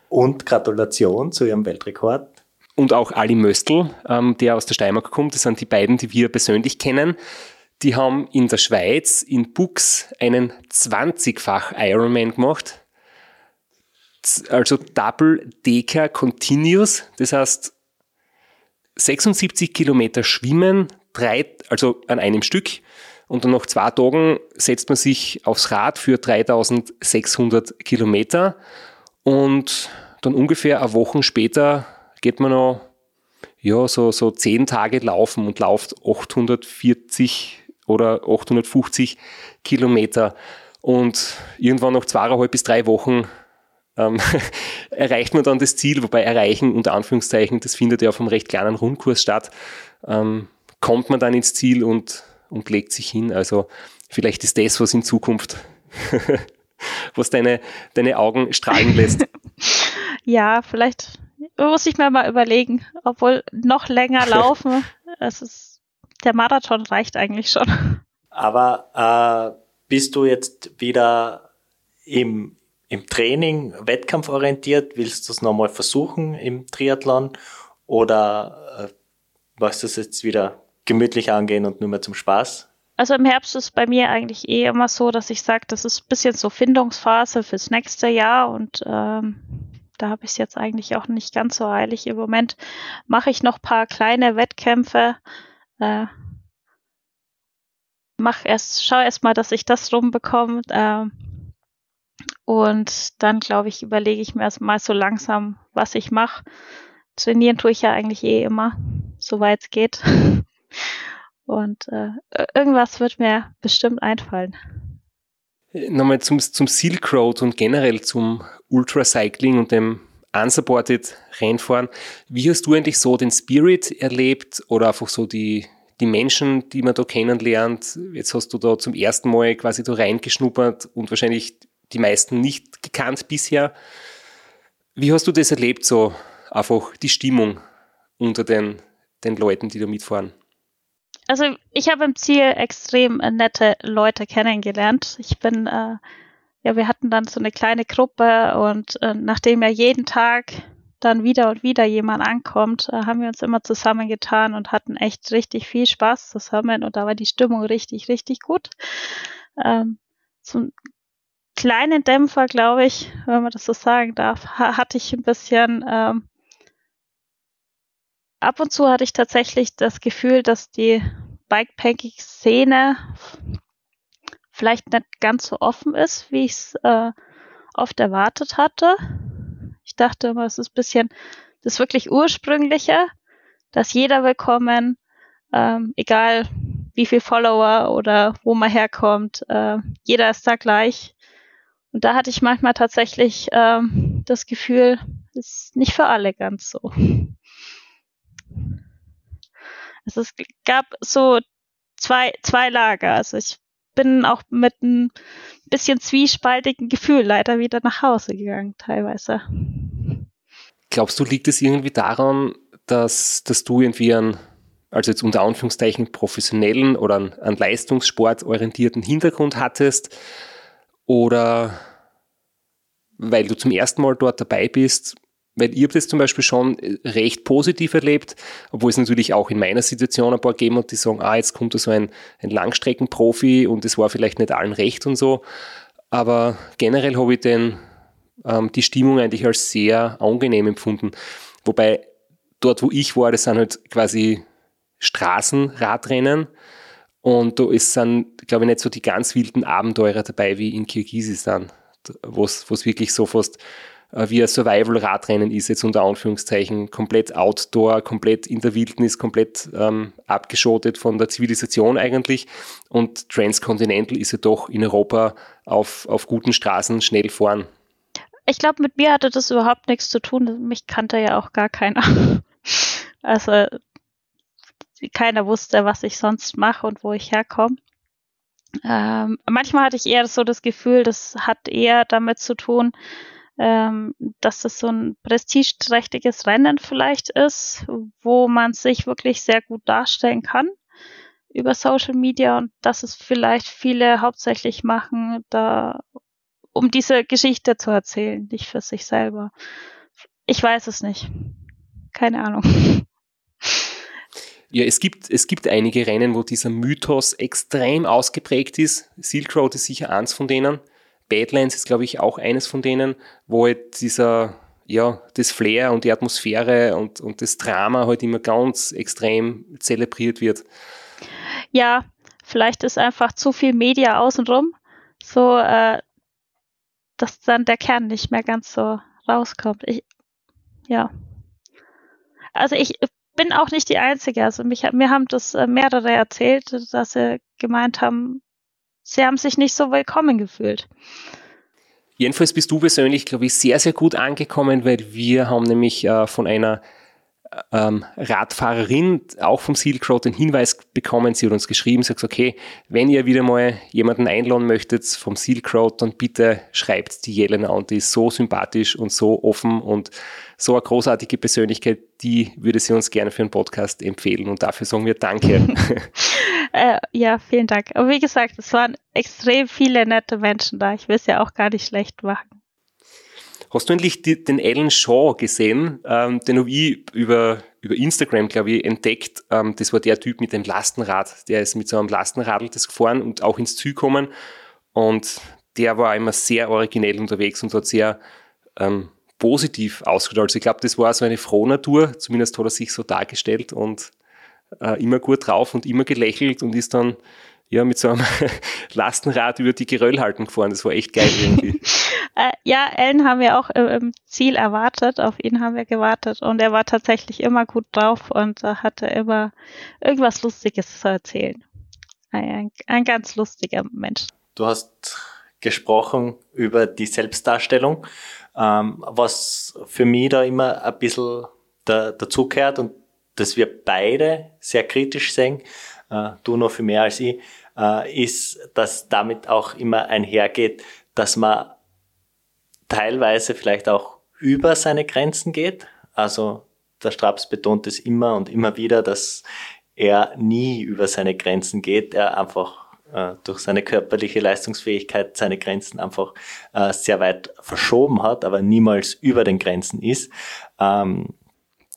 [SPEAKER 5] Und Gratulation zu ihrem Weltrekord.
[SPEAKER 1] Und auch Ali Möstl, ähm, der aus der Steiermark kommt. Das sind die beiden, die wir persönlich kennen. Die haben in der Schweiz, in Bux, einen 20-fach Ironman gemacht. Also Double Decker Continuous. Das heißt, 76 Kilometer schwimmen, drei, also an einem Stück. Und dann nach zwei Tagen setzt man sich aufs Rad für 3600 Kilometer. Und dann ungefähr eine Woche später geht man noch ja, so, so zehn Tage laufen und lauft 840 oder 850 Kilometer. Und irgendwann nach zweieinhalb bis drei Wochen ähm, [LAUGHS] erreicht man dann das Ziel, wobei erreichen unter Anführungszeichen, das findet ja auf einem recht kleinen Rundkurs statt, ähm, kommt man dann ins Ziel und, und legt sich hin. Also vielleicht ist das, was in Zukunft, [LAUGHS] was deine, deine Augen strahlen lässt. [LAUGHS]
[SPEAKER 2] ja, vielleicht muss ich mir mal überlegen, obwohl noch länger laufen, es ist, der Marathon reicht eigentlich schon.
[SPEAKER 5] Aber äh, bist du jetzt wieder im, im Training wettkampforientiert? Willst du es nochmal versuchen im Triathlon? Oder äh, du es jetzt wieder gemütlich angehen und nur mehr zum Spaß?
[SPEAKER 2] Also im Herbst ist bei mir eigentlich eh immer so, dass ich sage, das ist ein bisschen so Findungsphase fürs nächste Jahr und ähm, da habe ich es jetzt eigentlich auch nicht ganz so eilig. Im Moment mache ich noch paar kleine Wettkämpfe. Äh, mach erst, schau erst mal, dass ich das rumbekomme. Äh, und dann, glaube ich, überlege ich mir erst mal so langsam, was ich mache. Trainieren tue ich ja eigentlich eh immer, soweit es geht. [LAUGHS] Und äh, irgendwas wird mir bestimmt einfallen.
[SPEAKER 1] Nochmal zum, zum Silk Road und generell zum Ultracycling und dem Unsupported Rennfahren. Wie hast du eigentlich so den Spirit erlebt oder einfach so die, die Menschen, die man da kennenlernt? Jetzt hast du da zum ersten Mal quasi da reingeschnuppert und wahrscheinlich die meisten nicht gekannt bisher. Wie hast du das erlebt, so einfach die Stimmung unter den, den Leuten, die da mitfahren?
[SPEAKER 2] Also ich habe im Ziel extrem nette Leute kennengelernt. Ich bin, äh, ja, wir hatten dann so eine kleine Gruppe und äh, nachdem ja jeden Tag dann wieder und wieder jemand ankommt, äh, haben wir uns immer zusammengetan und hatten echt richtig viel Spaß zusammen und da war die Stimmung richtig, richtig gut. Ähm, so kleinen Dämpfer, glaube ich, wenn man das so sagen darf, ha hatte ich ein bisschen ähm, ab und zu hatte ich tatsächlich das Gefühl, dass die Bikepacking-Szene vielleicht nicht ganz so offen ist, wie ich es äh, oft erwartet hatte. Ich dachte immer, es ist ein bisschen das wirklich ursprüngliche, dass jeder willkommen, ähm, egal wie viel Follower oder wo man herkommt, äh, jeder ist da gleich. Und da hatte ich manchmal tatsächlich ähm, das Gefühl, ist nicht für alle ganz so. Also es gab so zwei, zwei Lager. Also ich bin auch mit einem bisschen zwiespaltigen Gefühl leider wieder nach Hause gegangen, teilweise.
[SPEAKER 1] Glaubst du, liegt es irgendwie daran, dass, dass du irgendwie einen, also jetzt unter Anführungszeichen professionellen oder einen, einen Leistungssport orientierten Hintergrund hattest? Oder weil du zum ersten Mal dort dabei bist, weil ich habe das zum Beispiel schon äh, recht positiv erlebt, obwohl es natürlich auch in meiner Situation ein paar gegeben hat, die sagen, ah, jetzt kommt da so ein, ein Langstreckenprofi und es war vielleicht nicht allen recht und so. Aber generell habe ich den, ähm, die Stimmung eigentlich als sehr angenehm empfunden. Wobei dort, wo ich war, das sind halt quasi Straßenradrennen. Und da ist dann, glaube ich, nicht so die ganz wilden Abenteurer dabei wie in Kirgisistan, wo es wirklich so fast äh, wie ein Survival-Radrennen ist, jetzt unter Anführungszeichen, komplett outdoor, komplett in der Wildnis, komplett ähm, abgeschottet von der Zivilisation eigentlich. Und Transcontinental ist ja doch in Europa auf, auf guten Straßen schnell fahren.
[SPEAKER 2] Ich glaube, mit mir hatte das überhaupt nichts zu tun. Mich kannte ja auch gar keiner. [LAUGHS] Also keiner wusste, was ich sonst mache und wo ich herkomme. Ähm, manchmal hatte ich eher so das Gefühl, das hat eher damit zu tun, ähm, dass das so ein prestigeträchtiges Rennen vielleicht ist, wo man sich wirklich sehr gut darstellen kann über Social Media und dass es vielleicht viele hauptsächlich machen, da um diese Geschichte zu erzählen, nicht für sich selber. Ich weiß es nicht. Keine Ahnung. [LAUGHS]
[SPEAKER 1] Ja, es gibt, es gibt einige Rennen, wo dieser Mythos extrem ausgeprägt ist. Silk Road ist sicher eins von denen. Badlands ist, glaube ich, auch eines von denen, wo halt dieser, ja, das Flair und die Atmosphäre und, und das Drama halt immer ganz extrem zelebriert wird.
[SPEAKER 2] Ja, vielleicht ist einfach zu viel Media außenrum, so, äh, dass dann der Kern nicht mehr ganz so rauskommt. Ich, ja. Also ich bin auch nicht die Einzige. Also mich, mir haben das äh, mehrere erzählt, dass sie gemeint haben, sie haben sich nicht so willkommen gefühlt.
[SPEAKER 1] Jedenfalls bist du persönlich, glaube ich, sehr, sehr gut angekommen, weil wir haben nämlich äh, von einer ähm, Radfahrerin auch vom Silk Road den Hinweis bekommen. Sie hat uns geschrieben, sie hat gesagt, okay, wenn ihr wieder mal jemanden einladen möchtet vom Silk Road, dann bitte schreibt die Jelena und die ist so sympathisch und so offen und so eine großartige Persönlichkeit, die würde sie uns gerne für einen Podcast empfehlen und dafür sagen wir Danke. [LAUGHS] [LAUGHS]
[SPEAKER 2] äh, ja, vielen Dank. Aber wie gesagt, es waren extrem viele nette Menschen da. Ich will es ja auch gar nicht schlecht machen.
[SPEAKER 1] Hast du endlich die, den Alan Shaw gesehen? Ähm, den habe ich über, über Instagram, glaube ich, entdeckt. Ähm, das war der Typ mit dem Lastenrad. Der ist mit so einem Lastenradl das gefahren und auch ins Ziel gekommen. Und der war immer sehr originell unterwegs und hat sehr ähm, positiv ausgeschaut. Also ich glaube, das war so eine Frohnatur. Zumindest hat er sich so dargestellt und äh, immer gut drauf und immer gelächelt und ist dann ja, mit so einem [LAUGHS] Lastenrad über die Geröllhalten gefahren. Das war echt geil irgendwie. [LAUGHS]
[SPEAKER 2] äh, ja, Ellen haben wir auch im Ziel erwartet. Auf ihn haben wir gewartet. Und er war tatsächlich immer gut drauf und äh, hatte immer irgendwas Lustiges zu erzählen. Ein, ein ganz lustiger Mensch.
[SPEAKER 5] Du hast gesprochen über die Selbstdarstellung, ähm, was für mich da immer ein bisschen da, dazugehört und dass wir beide sehr kritisch sehen, äh, du noch viel mehr als ich, äh, ist, dass damit auch immer einhergeht, dass man teilweise vielleicht auch über seine Grenzen geht. Also der Straps betont es immer und immer wieder, dass er nie über seine Grenzen geht, er einfach äh, durch seine körperliche Leistungsfähigkeit seine Grenzen einfach äh, sehr weit verschoben hat, aber niemals über den Grenzen ist. Ähm,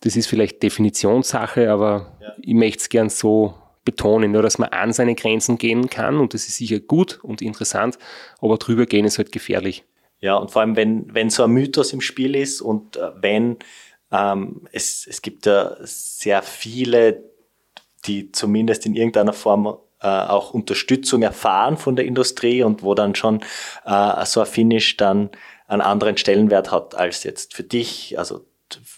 [SPEAKER 1] das ist vielleicht Definitionssache, aber ja. ich möchte es gern so betonen, nur dass man an seine Grenzen gehen kann und das ist sicher gut und interessant, aber drüber gehen ist halt gefährlich.
[SPEAKER 5] Ja, und vor allem, wenn, wenn so ein Mythos im Spiel ist und äh, wenn ähm, es, es gibt ja sehr viele, die zumindest in irgendeiner Form äh, auch Unterstützung erfahren von der Industrie und wo dann schon äh, so ein Finish dann einen anderen Stellenwert hat als jetzt für dich. Also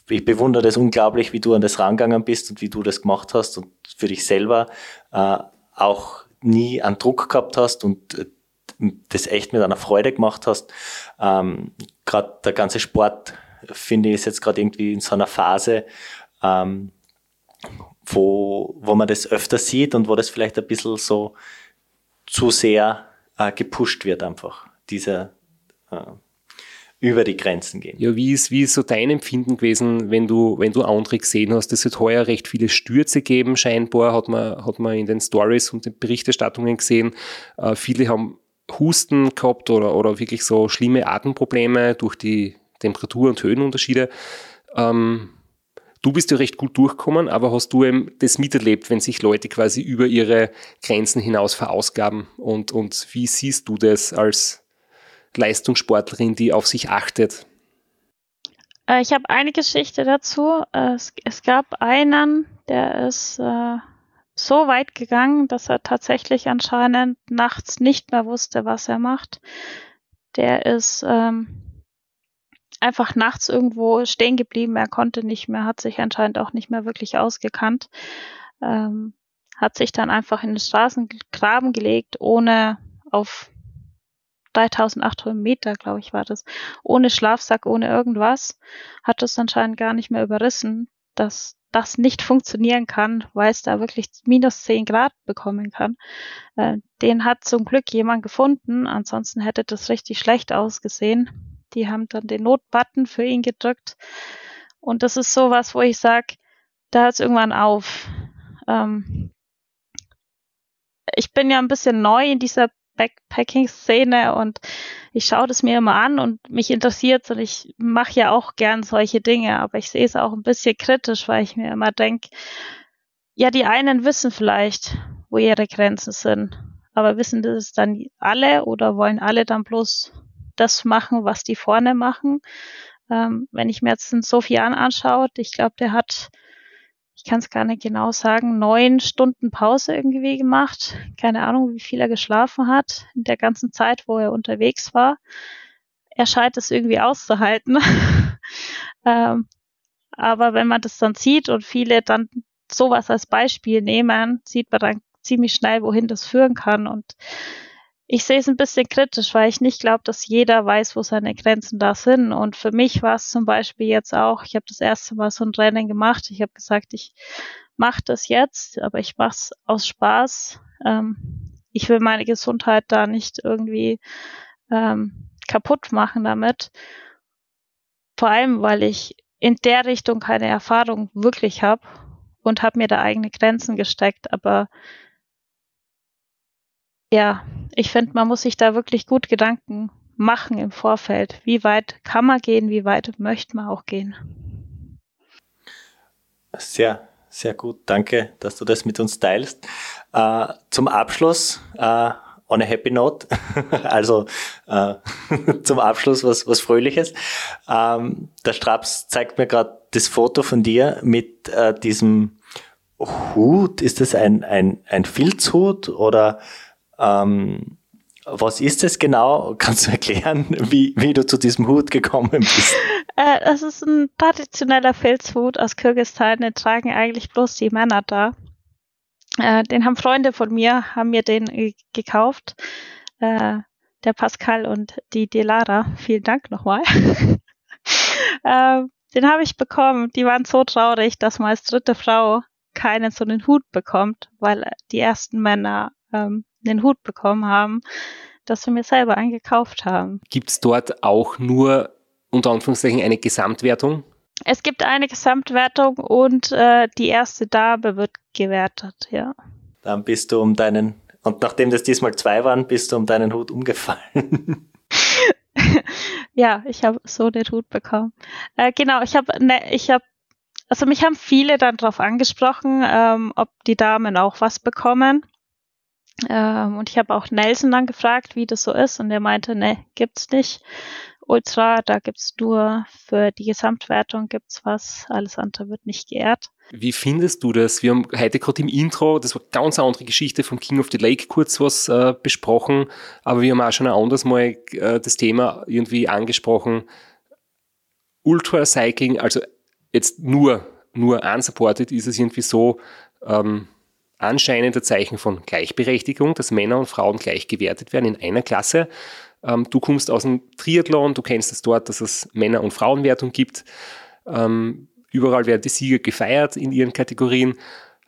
[SPEAKER 5] ich bewundere das unglaublich, wie du an das rangegangen bist und wie du das gemacht hast und für dich selber äh, auch nie einen Druck gehabt hast und äh, das echt mit einer Freude gemacht hast. Ähm, gerade der ganze Sport, finde ich, ist jetzt gerade irgendwie in so einer Phase, ähm, wo, wo man das öfter sieht und wo das vielleicht ein bisschen so zu sehr äh, gepusht wird einfach. Diese äh, über die Grenzen gehen.
[SPEAKER 1] Ja, wie ist, wie ist so dein Empfinden gewesen, wenn du, wenn du andere gesehen hast? Es hat heuer recht viele Stürze gegeben, scheinbar, hat man, hat man in den Stories und den Berichterstattungen gesehen. Äh, viele haben Husten gehabt oder, oder wirklich so schlimme Atemprobleme durch die Temperatur- und Höhenunterschiede. Ähm, du bist ja recht gut durchgekommen, aber hast du eben das miterlebt, wenn sich Leute quasi über ihre Grenzen hinaus verausgaben? Und, und wie siehst du das als Leistungssportlerin, die auf sich achtet?
[SPEAKER 2] Äh, ich habe eine Geschichte dazu. Äh, es, es, gab einen, der ist äh, so weit gegangen, dass er tatsächlich anscheinend nachts nicht mehr wusste, was er macht. Der ist ähm, einfach nachts irgendwo stehen geblieben. Er konnte nicht mehr, hat sich anscheinend auch nicht mehr wirklich ausgekannt. Ähm, hat sich dann einfach in den Straßengraben gelegt, ohne auf 3800 Meter, glaube ich, war das, ohne Schlafsack, ohne irgendwas, hat es anscheinend gar nicht mehr überrissen, dass das nicht funktionieren kann, weil es da wirklich minus 10 Grad bekommen kann. Äh, den hat zum Glück jemand gefunden, ansonsten hätte das richtig schlecht ausgesehen. Die haben dann den Notbutton für ihn gedrückt. Und das ist sowas, wo ich sage, da hört es irgendwann auf. Ähm, ich bin ja ein bisschen neu in dieser Backpacking-Szene und ich schaue das mir immer an und mich interessiert und ich mache ja auch gern solche Dinge, aber ich sehe es auch ein bisschen kritisch, weil ich mir immer denke, ja, die einen wissen vielleicht, wo ihre Grenzen sind, aber wissen das dann alle oder wollen alle dann bloß das machen, was die vorne machen? Ähm, wenn ich mir jetzt den Sofian anschaue, ich glaube, der hat ich kann es gar nicht genau sagen, neun Stunden Pause irgendwie gemacht. Keine Ahnung, wie viel er geschlafen hat in der ganzen Zeit, wo er unterwegs war. Er scheint es irgendwie auszuhalten. [LAUGHS] ähm, aber wenn man das dann sieht und viele dann sowas als Beispiel nehmen, sieht man dann ziemlich schnell, wohin das führen kann. Und ich sehe es ein bisschen kritisch, weil ich nicht glaube, dass jeder weiß, wo seine Grenzen da sind. Und für mich war es zum Beispiel jetzt auch, ich habe das erste Mal so ein Rennen gemacht. Ich habe gesagt, ich mache das jetzt, aber ich mache es aus Spaß. Ähm, ich will meine Gesundheit da nicht irgendwie ähm, kaputt machen damit. Vor allem, weil ich in der Richtung keine Erfahrung wirklich habe und habe mir da eigene Grenzen gesteckt. Aber ja, ich finde, man muss sich da wirklich gut Gedanken machen im Vorfeld. Wie weit kann man gehen, wie weit möchte man auch gehen?
[SPEAKER 5] Sehr, sehr gut. Danke, dass du das mit uns teilst. Äh, zum Abschluss, äh, on a happy note, [LAUGHS] also äh, [LAUGHS] zum Abschluss was, was Fröhliches. Ähm, der Straps zeigt mir gerade das Foto von dir mit äh, diesem Hut. Ist das ein, ein, ein Filzhut oder ähm, was ist es genau? Kannst du erklären, wie, wie du zu diesem Hut gekommen bist?
[SPEAKER 2] Äh, es ist ein traditioneller Filzhut aus Kirgisistan. Den tragen eigentlich bloß die Männer da. Äh, den haben Freunde von mir, haben mir den äh, gekauft. Äh, der Pascal und die Delara. Vielen Dank nochmal. [LAUGHS] äh, den habe ich bekommen. Die waren so traurig, dass man als dritte Frau keinen so einen Hut bekommt, weil die ersten Männer ähm, den Hut bekommen haben, dass wir mir selber eingekauft haben.
[SPEAKER 1] Gibt es dort auch nur unter Anführungszeichen eine Gesamtwertung?
[SPEAKER 2] Es gibt eine Gesamtwertung und äh, die erste Dame wird gewertet, ja.
[SPEAKER 5] Dann bist du um deinen, und nachdem das diesmal zwei waren, bist du um deinen Hut umgefallen. [LAUGHS]
[SPEAKER 2] ja, ich habe so den Hut bekommen. Äh, genau, ich habe, ne, ich habe, also mich haben viele dann darauf angesprochen, ähm, ob die Damen auch was bekommen. Ähm, und ich habe auch Nelson dann gefragt, wie das so ist. Und er meinte, ne, gibt's nicht. Ultra, da gibt's nur für die Gesamtwertung gibt's was, alles andere wird nicht geehrt.
[SPEAKER 1] Wie findest du das? Wir haben heute gerade im Intro, das war eine ganz andere Geschichte vom King of the Lake kurz was äh, besprochen, aber wir haben auch schon ein anderes Mal äh, das Thema irgendwie angesprochen. Ultra Cycling, also jetzt nur, nur unsupported ist es irgendwie so, ähm, anscheinende Zeichen von Gleichberechtigung, dass Männer und Frauen gleich gewertet werden in einer Klasse. Ähm, du kommst aus dem Triathlon, du kennst es dort, dass es Männer- und Frauenwertung gibt. Ähm, überall werden die Sieger gefeiert in ihren Kategorien.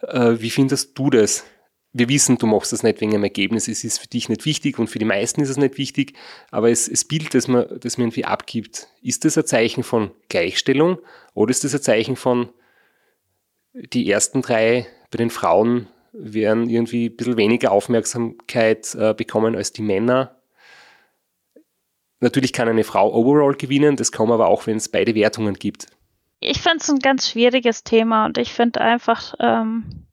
[SPEAKER 1] Äh, wie findest du das? Wir wissen, du machst das nicht wegen einem Ergebnis, es ist für dich nicht wichtig und für die meisten ist es nicht wichtig, aber es, das Bild, das man, das man irgendwie abgibt, ist das ein Zeichen von Gleichstellung oder ist das ein Zeichen von die ersten drei bei den Frauen werden irgendwie ein bisschen weniger Aufmerksamkeit äh, bekommen als die Männer. Natürlich kann eine Frau overall gewinnen, das man aber auch, wenn es beide Wertungen gibt.
[SPEAKER 2] Ich finde es ein ganz schwieriges Thema und ich finde einfach, ähm,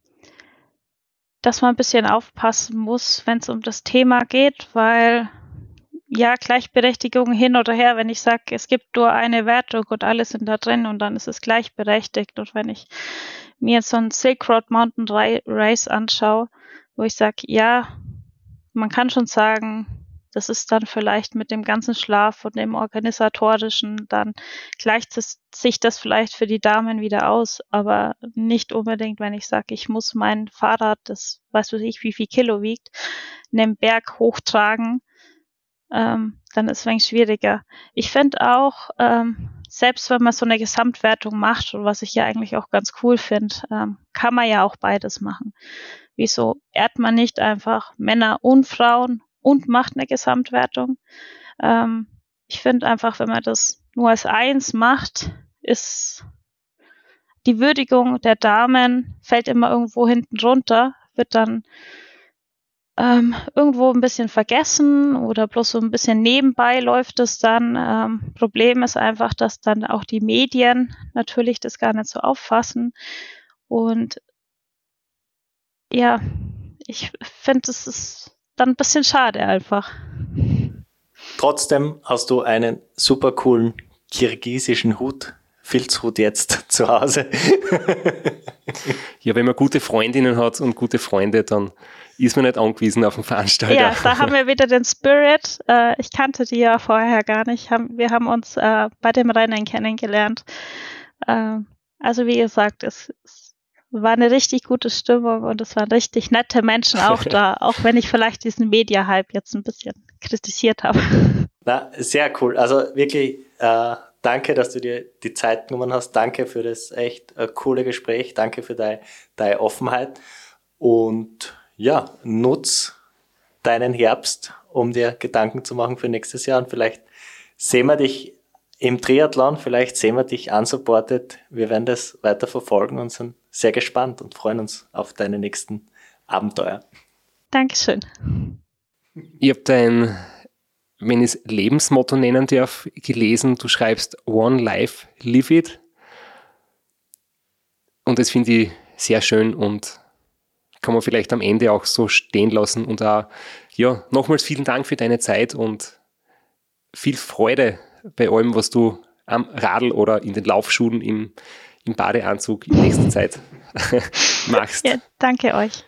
[SPEAKER 2] dass man ein bisschen aufpassen muss, wenn es um das Thema geht, weil ja, Gleichberechtigung hin oder her, wenn ich sage, es gibt nur eine Wertung und alle sind da drin und dann ist es gleichberechtigt. Und wenn ich mir jetzt so einen Silk Road Mountain Race anschaue, wo ich sage, ja, man kann schon sagen, das ist dann vielleicht mit dem ganzen Schlaf und dem organisatorischen, dann gleicht sich das vielleicht für die Damen wieder aus, aber nicht unbedingt, wenn ich sage, ich muss mein Fahrrad, das weiß ich, wie viel Kilo wiegt, in den Berg hochtragen ähm, dann ist es wenig schwieriger. Ich finde auch, ähm, selbst wenn man so eine Gesamtwertung macht, was ich ja eigentlich auch ganz cool finde, ähm, kann man ja auch beides machen. Wieso ehrt man nicht einfach Männer und Frauen und macht eine Gesamtwertung? Ähm, ich finde einfach, wenn man das nur als eins macht, ist die Würdigung der Damen fällt immer irgendwo hinten runter, wird dann ähm, irgendwo ein bisschen vergessen oder bloß so ein bisschen nebenbei läuft es dann. Ähm, Problem ist einfach, dass dann auch die Medien natürlich das gar nicht so auffassen. Und ja, ich finde, es ist dann ein bisschen schade einfach.
[SPEAKER 5] Trotzdem hast du einen super coolen kirgisischen Hut Filzhut jetzt [LAUGHS] zu Hause.
[SPEAKER 1] ja, wenn man gute Freundinnen hat und gute Freunde, dann ist man nicht angewiesen auf den Veranstalter.
[SPEAKER 2] Ja, da haben wir wieder den Spirit. Äh, ich kannte die ja vorher gar nicht. Wir haben uns äh, bei dem Rennen kennengelernt. Äh, also wie gesagt, es, war eine richtig gute Stimmung und es waren richtig nette Menschen auch [LAUGHS] da, auch wenn ich vielleicht diesen Media-Hype jetzt ein bisschen kritisiert habe. [LAUGHS]
[SPEAKER 5] Na, sehr cool. Also wirklich äh, danke, dass du dir die Zeit genommen hast. Danke für das echt äh, coole Gespräch. Danke für deine, deine Offenheit. Und ja, nutz deinen Herbst, um dir Gedanken zu machen für nächstes Jahr und vielleicht sehen wir dich im Triathlon, vielleicht sehen wir dich unsupported. Wir werden das weiter verfolgen und sind sehr gespannt und freuen uns auf deine nächsten Abenteuer.
[SPEAKER 2] Dankeschön.
[SPEAKER 1] Ich habe dein, wenn ich es Lebensmotto nennen darf, gelesen. Du schreibst One Life, Live It. Und das finde ich sehr schön und kann man vielleicht am Ende auch so stehen lassen. Und auch, ja, nochmals vielen Dank für deine Zeit und viel Freude bei allem, was du am Radl oder in den Laufschuhen im, im Badeanzug in nächster Zeit [LAUGHS] machst.
[SPEAKER 2] Ja, danke euch.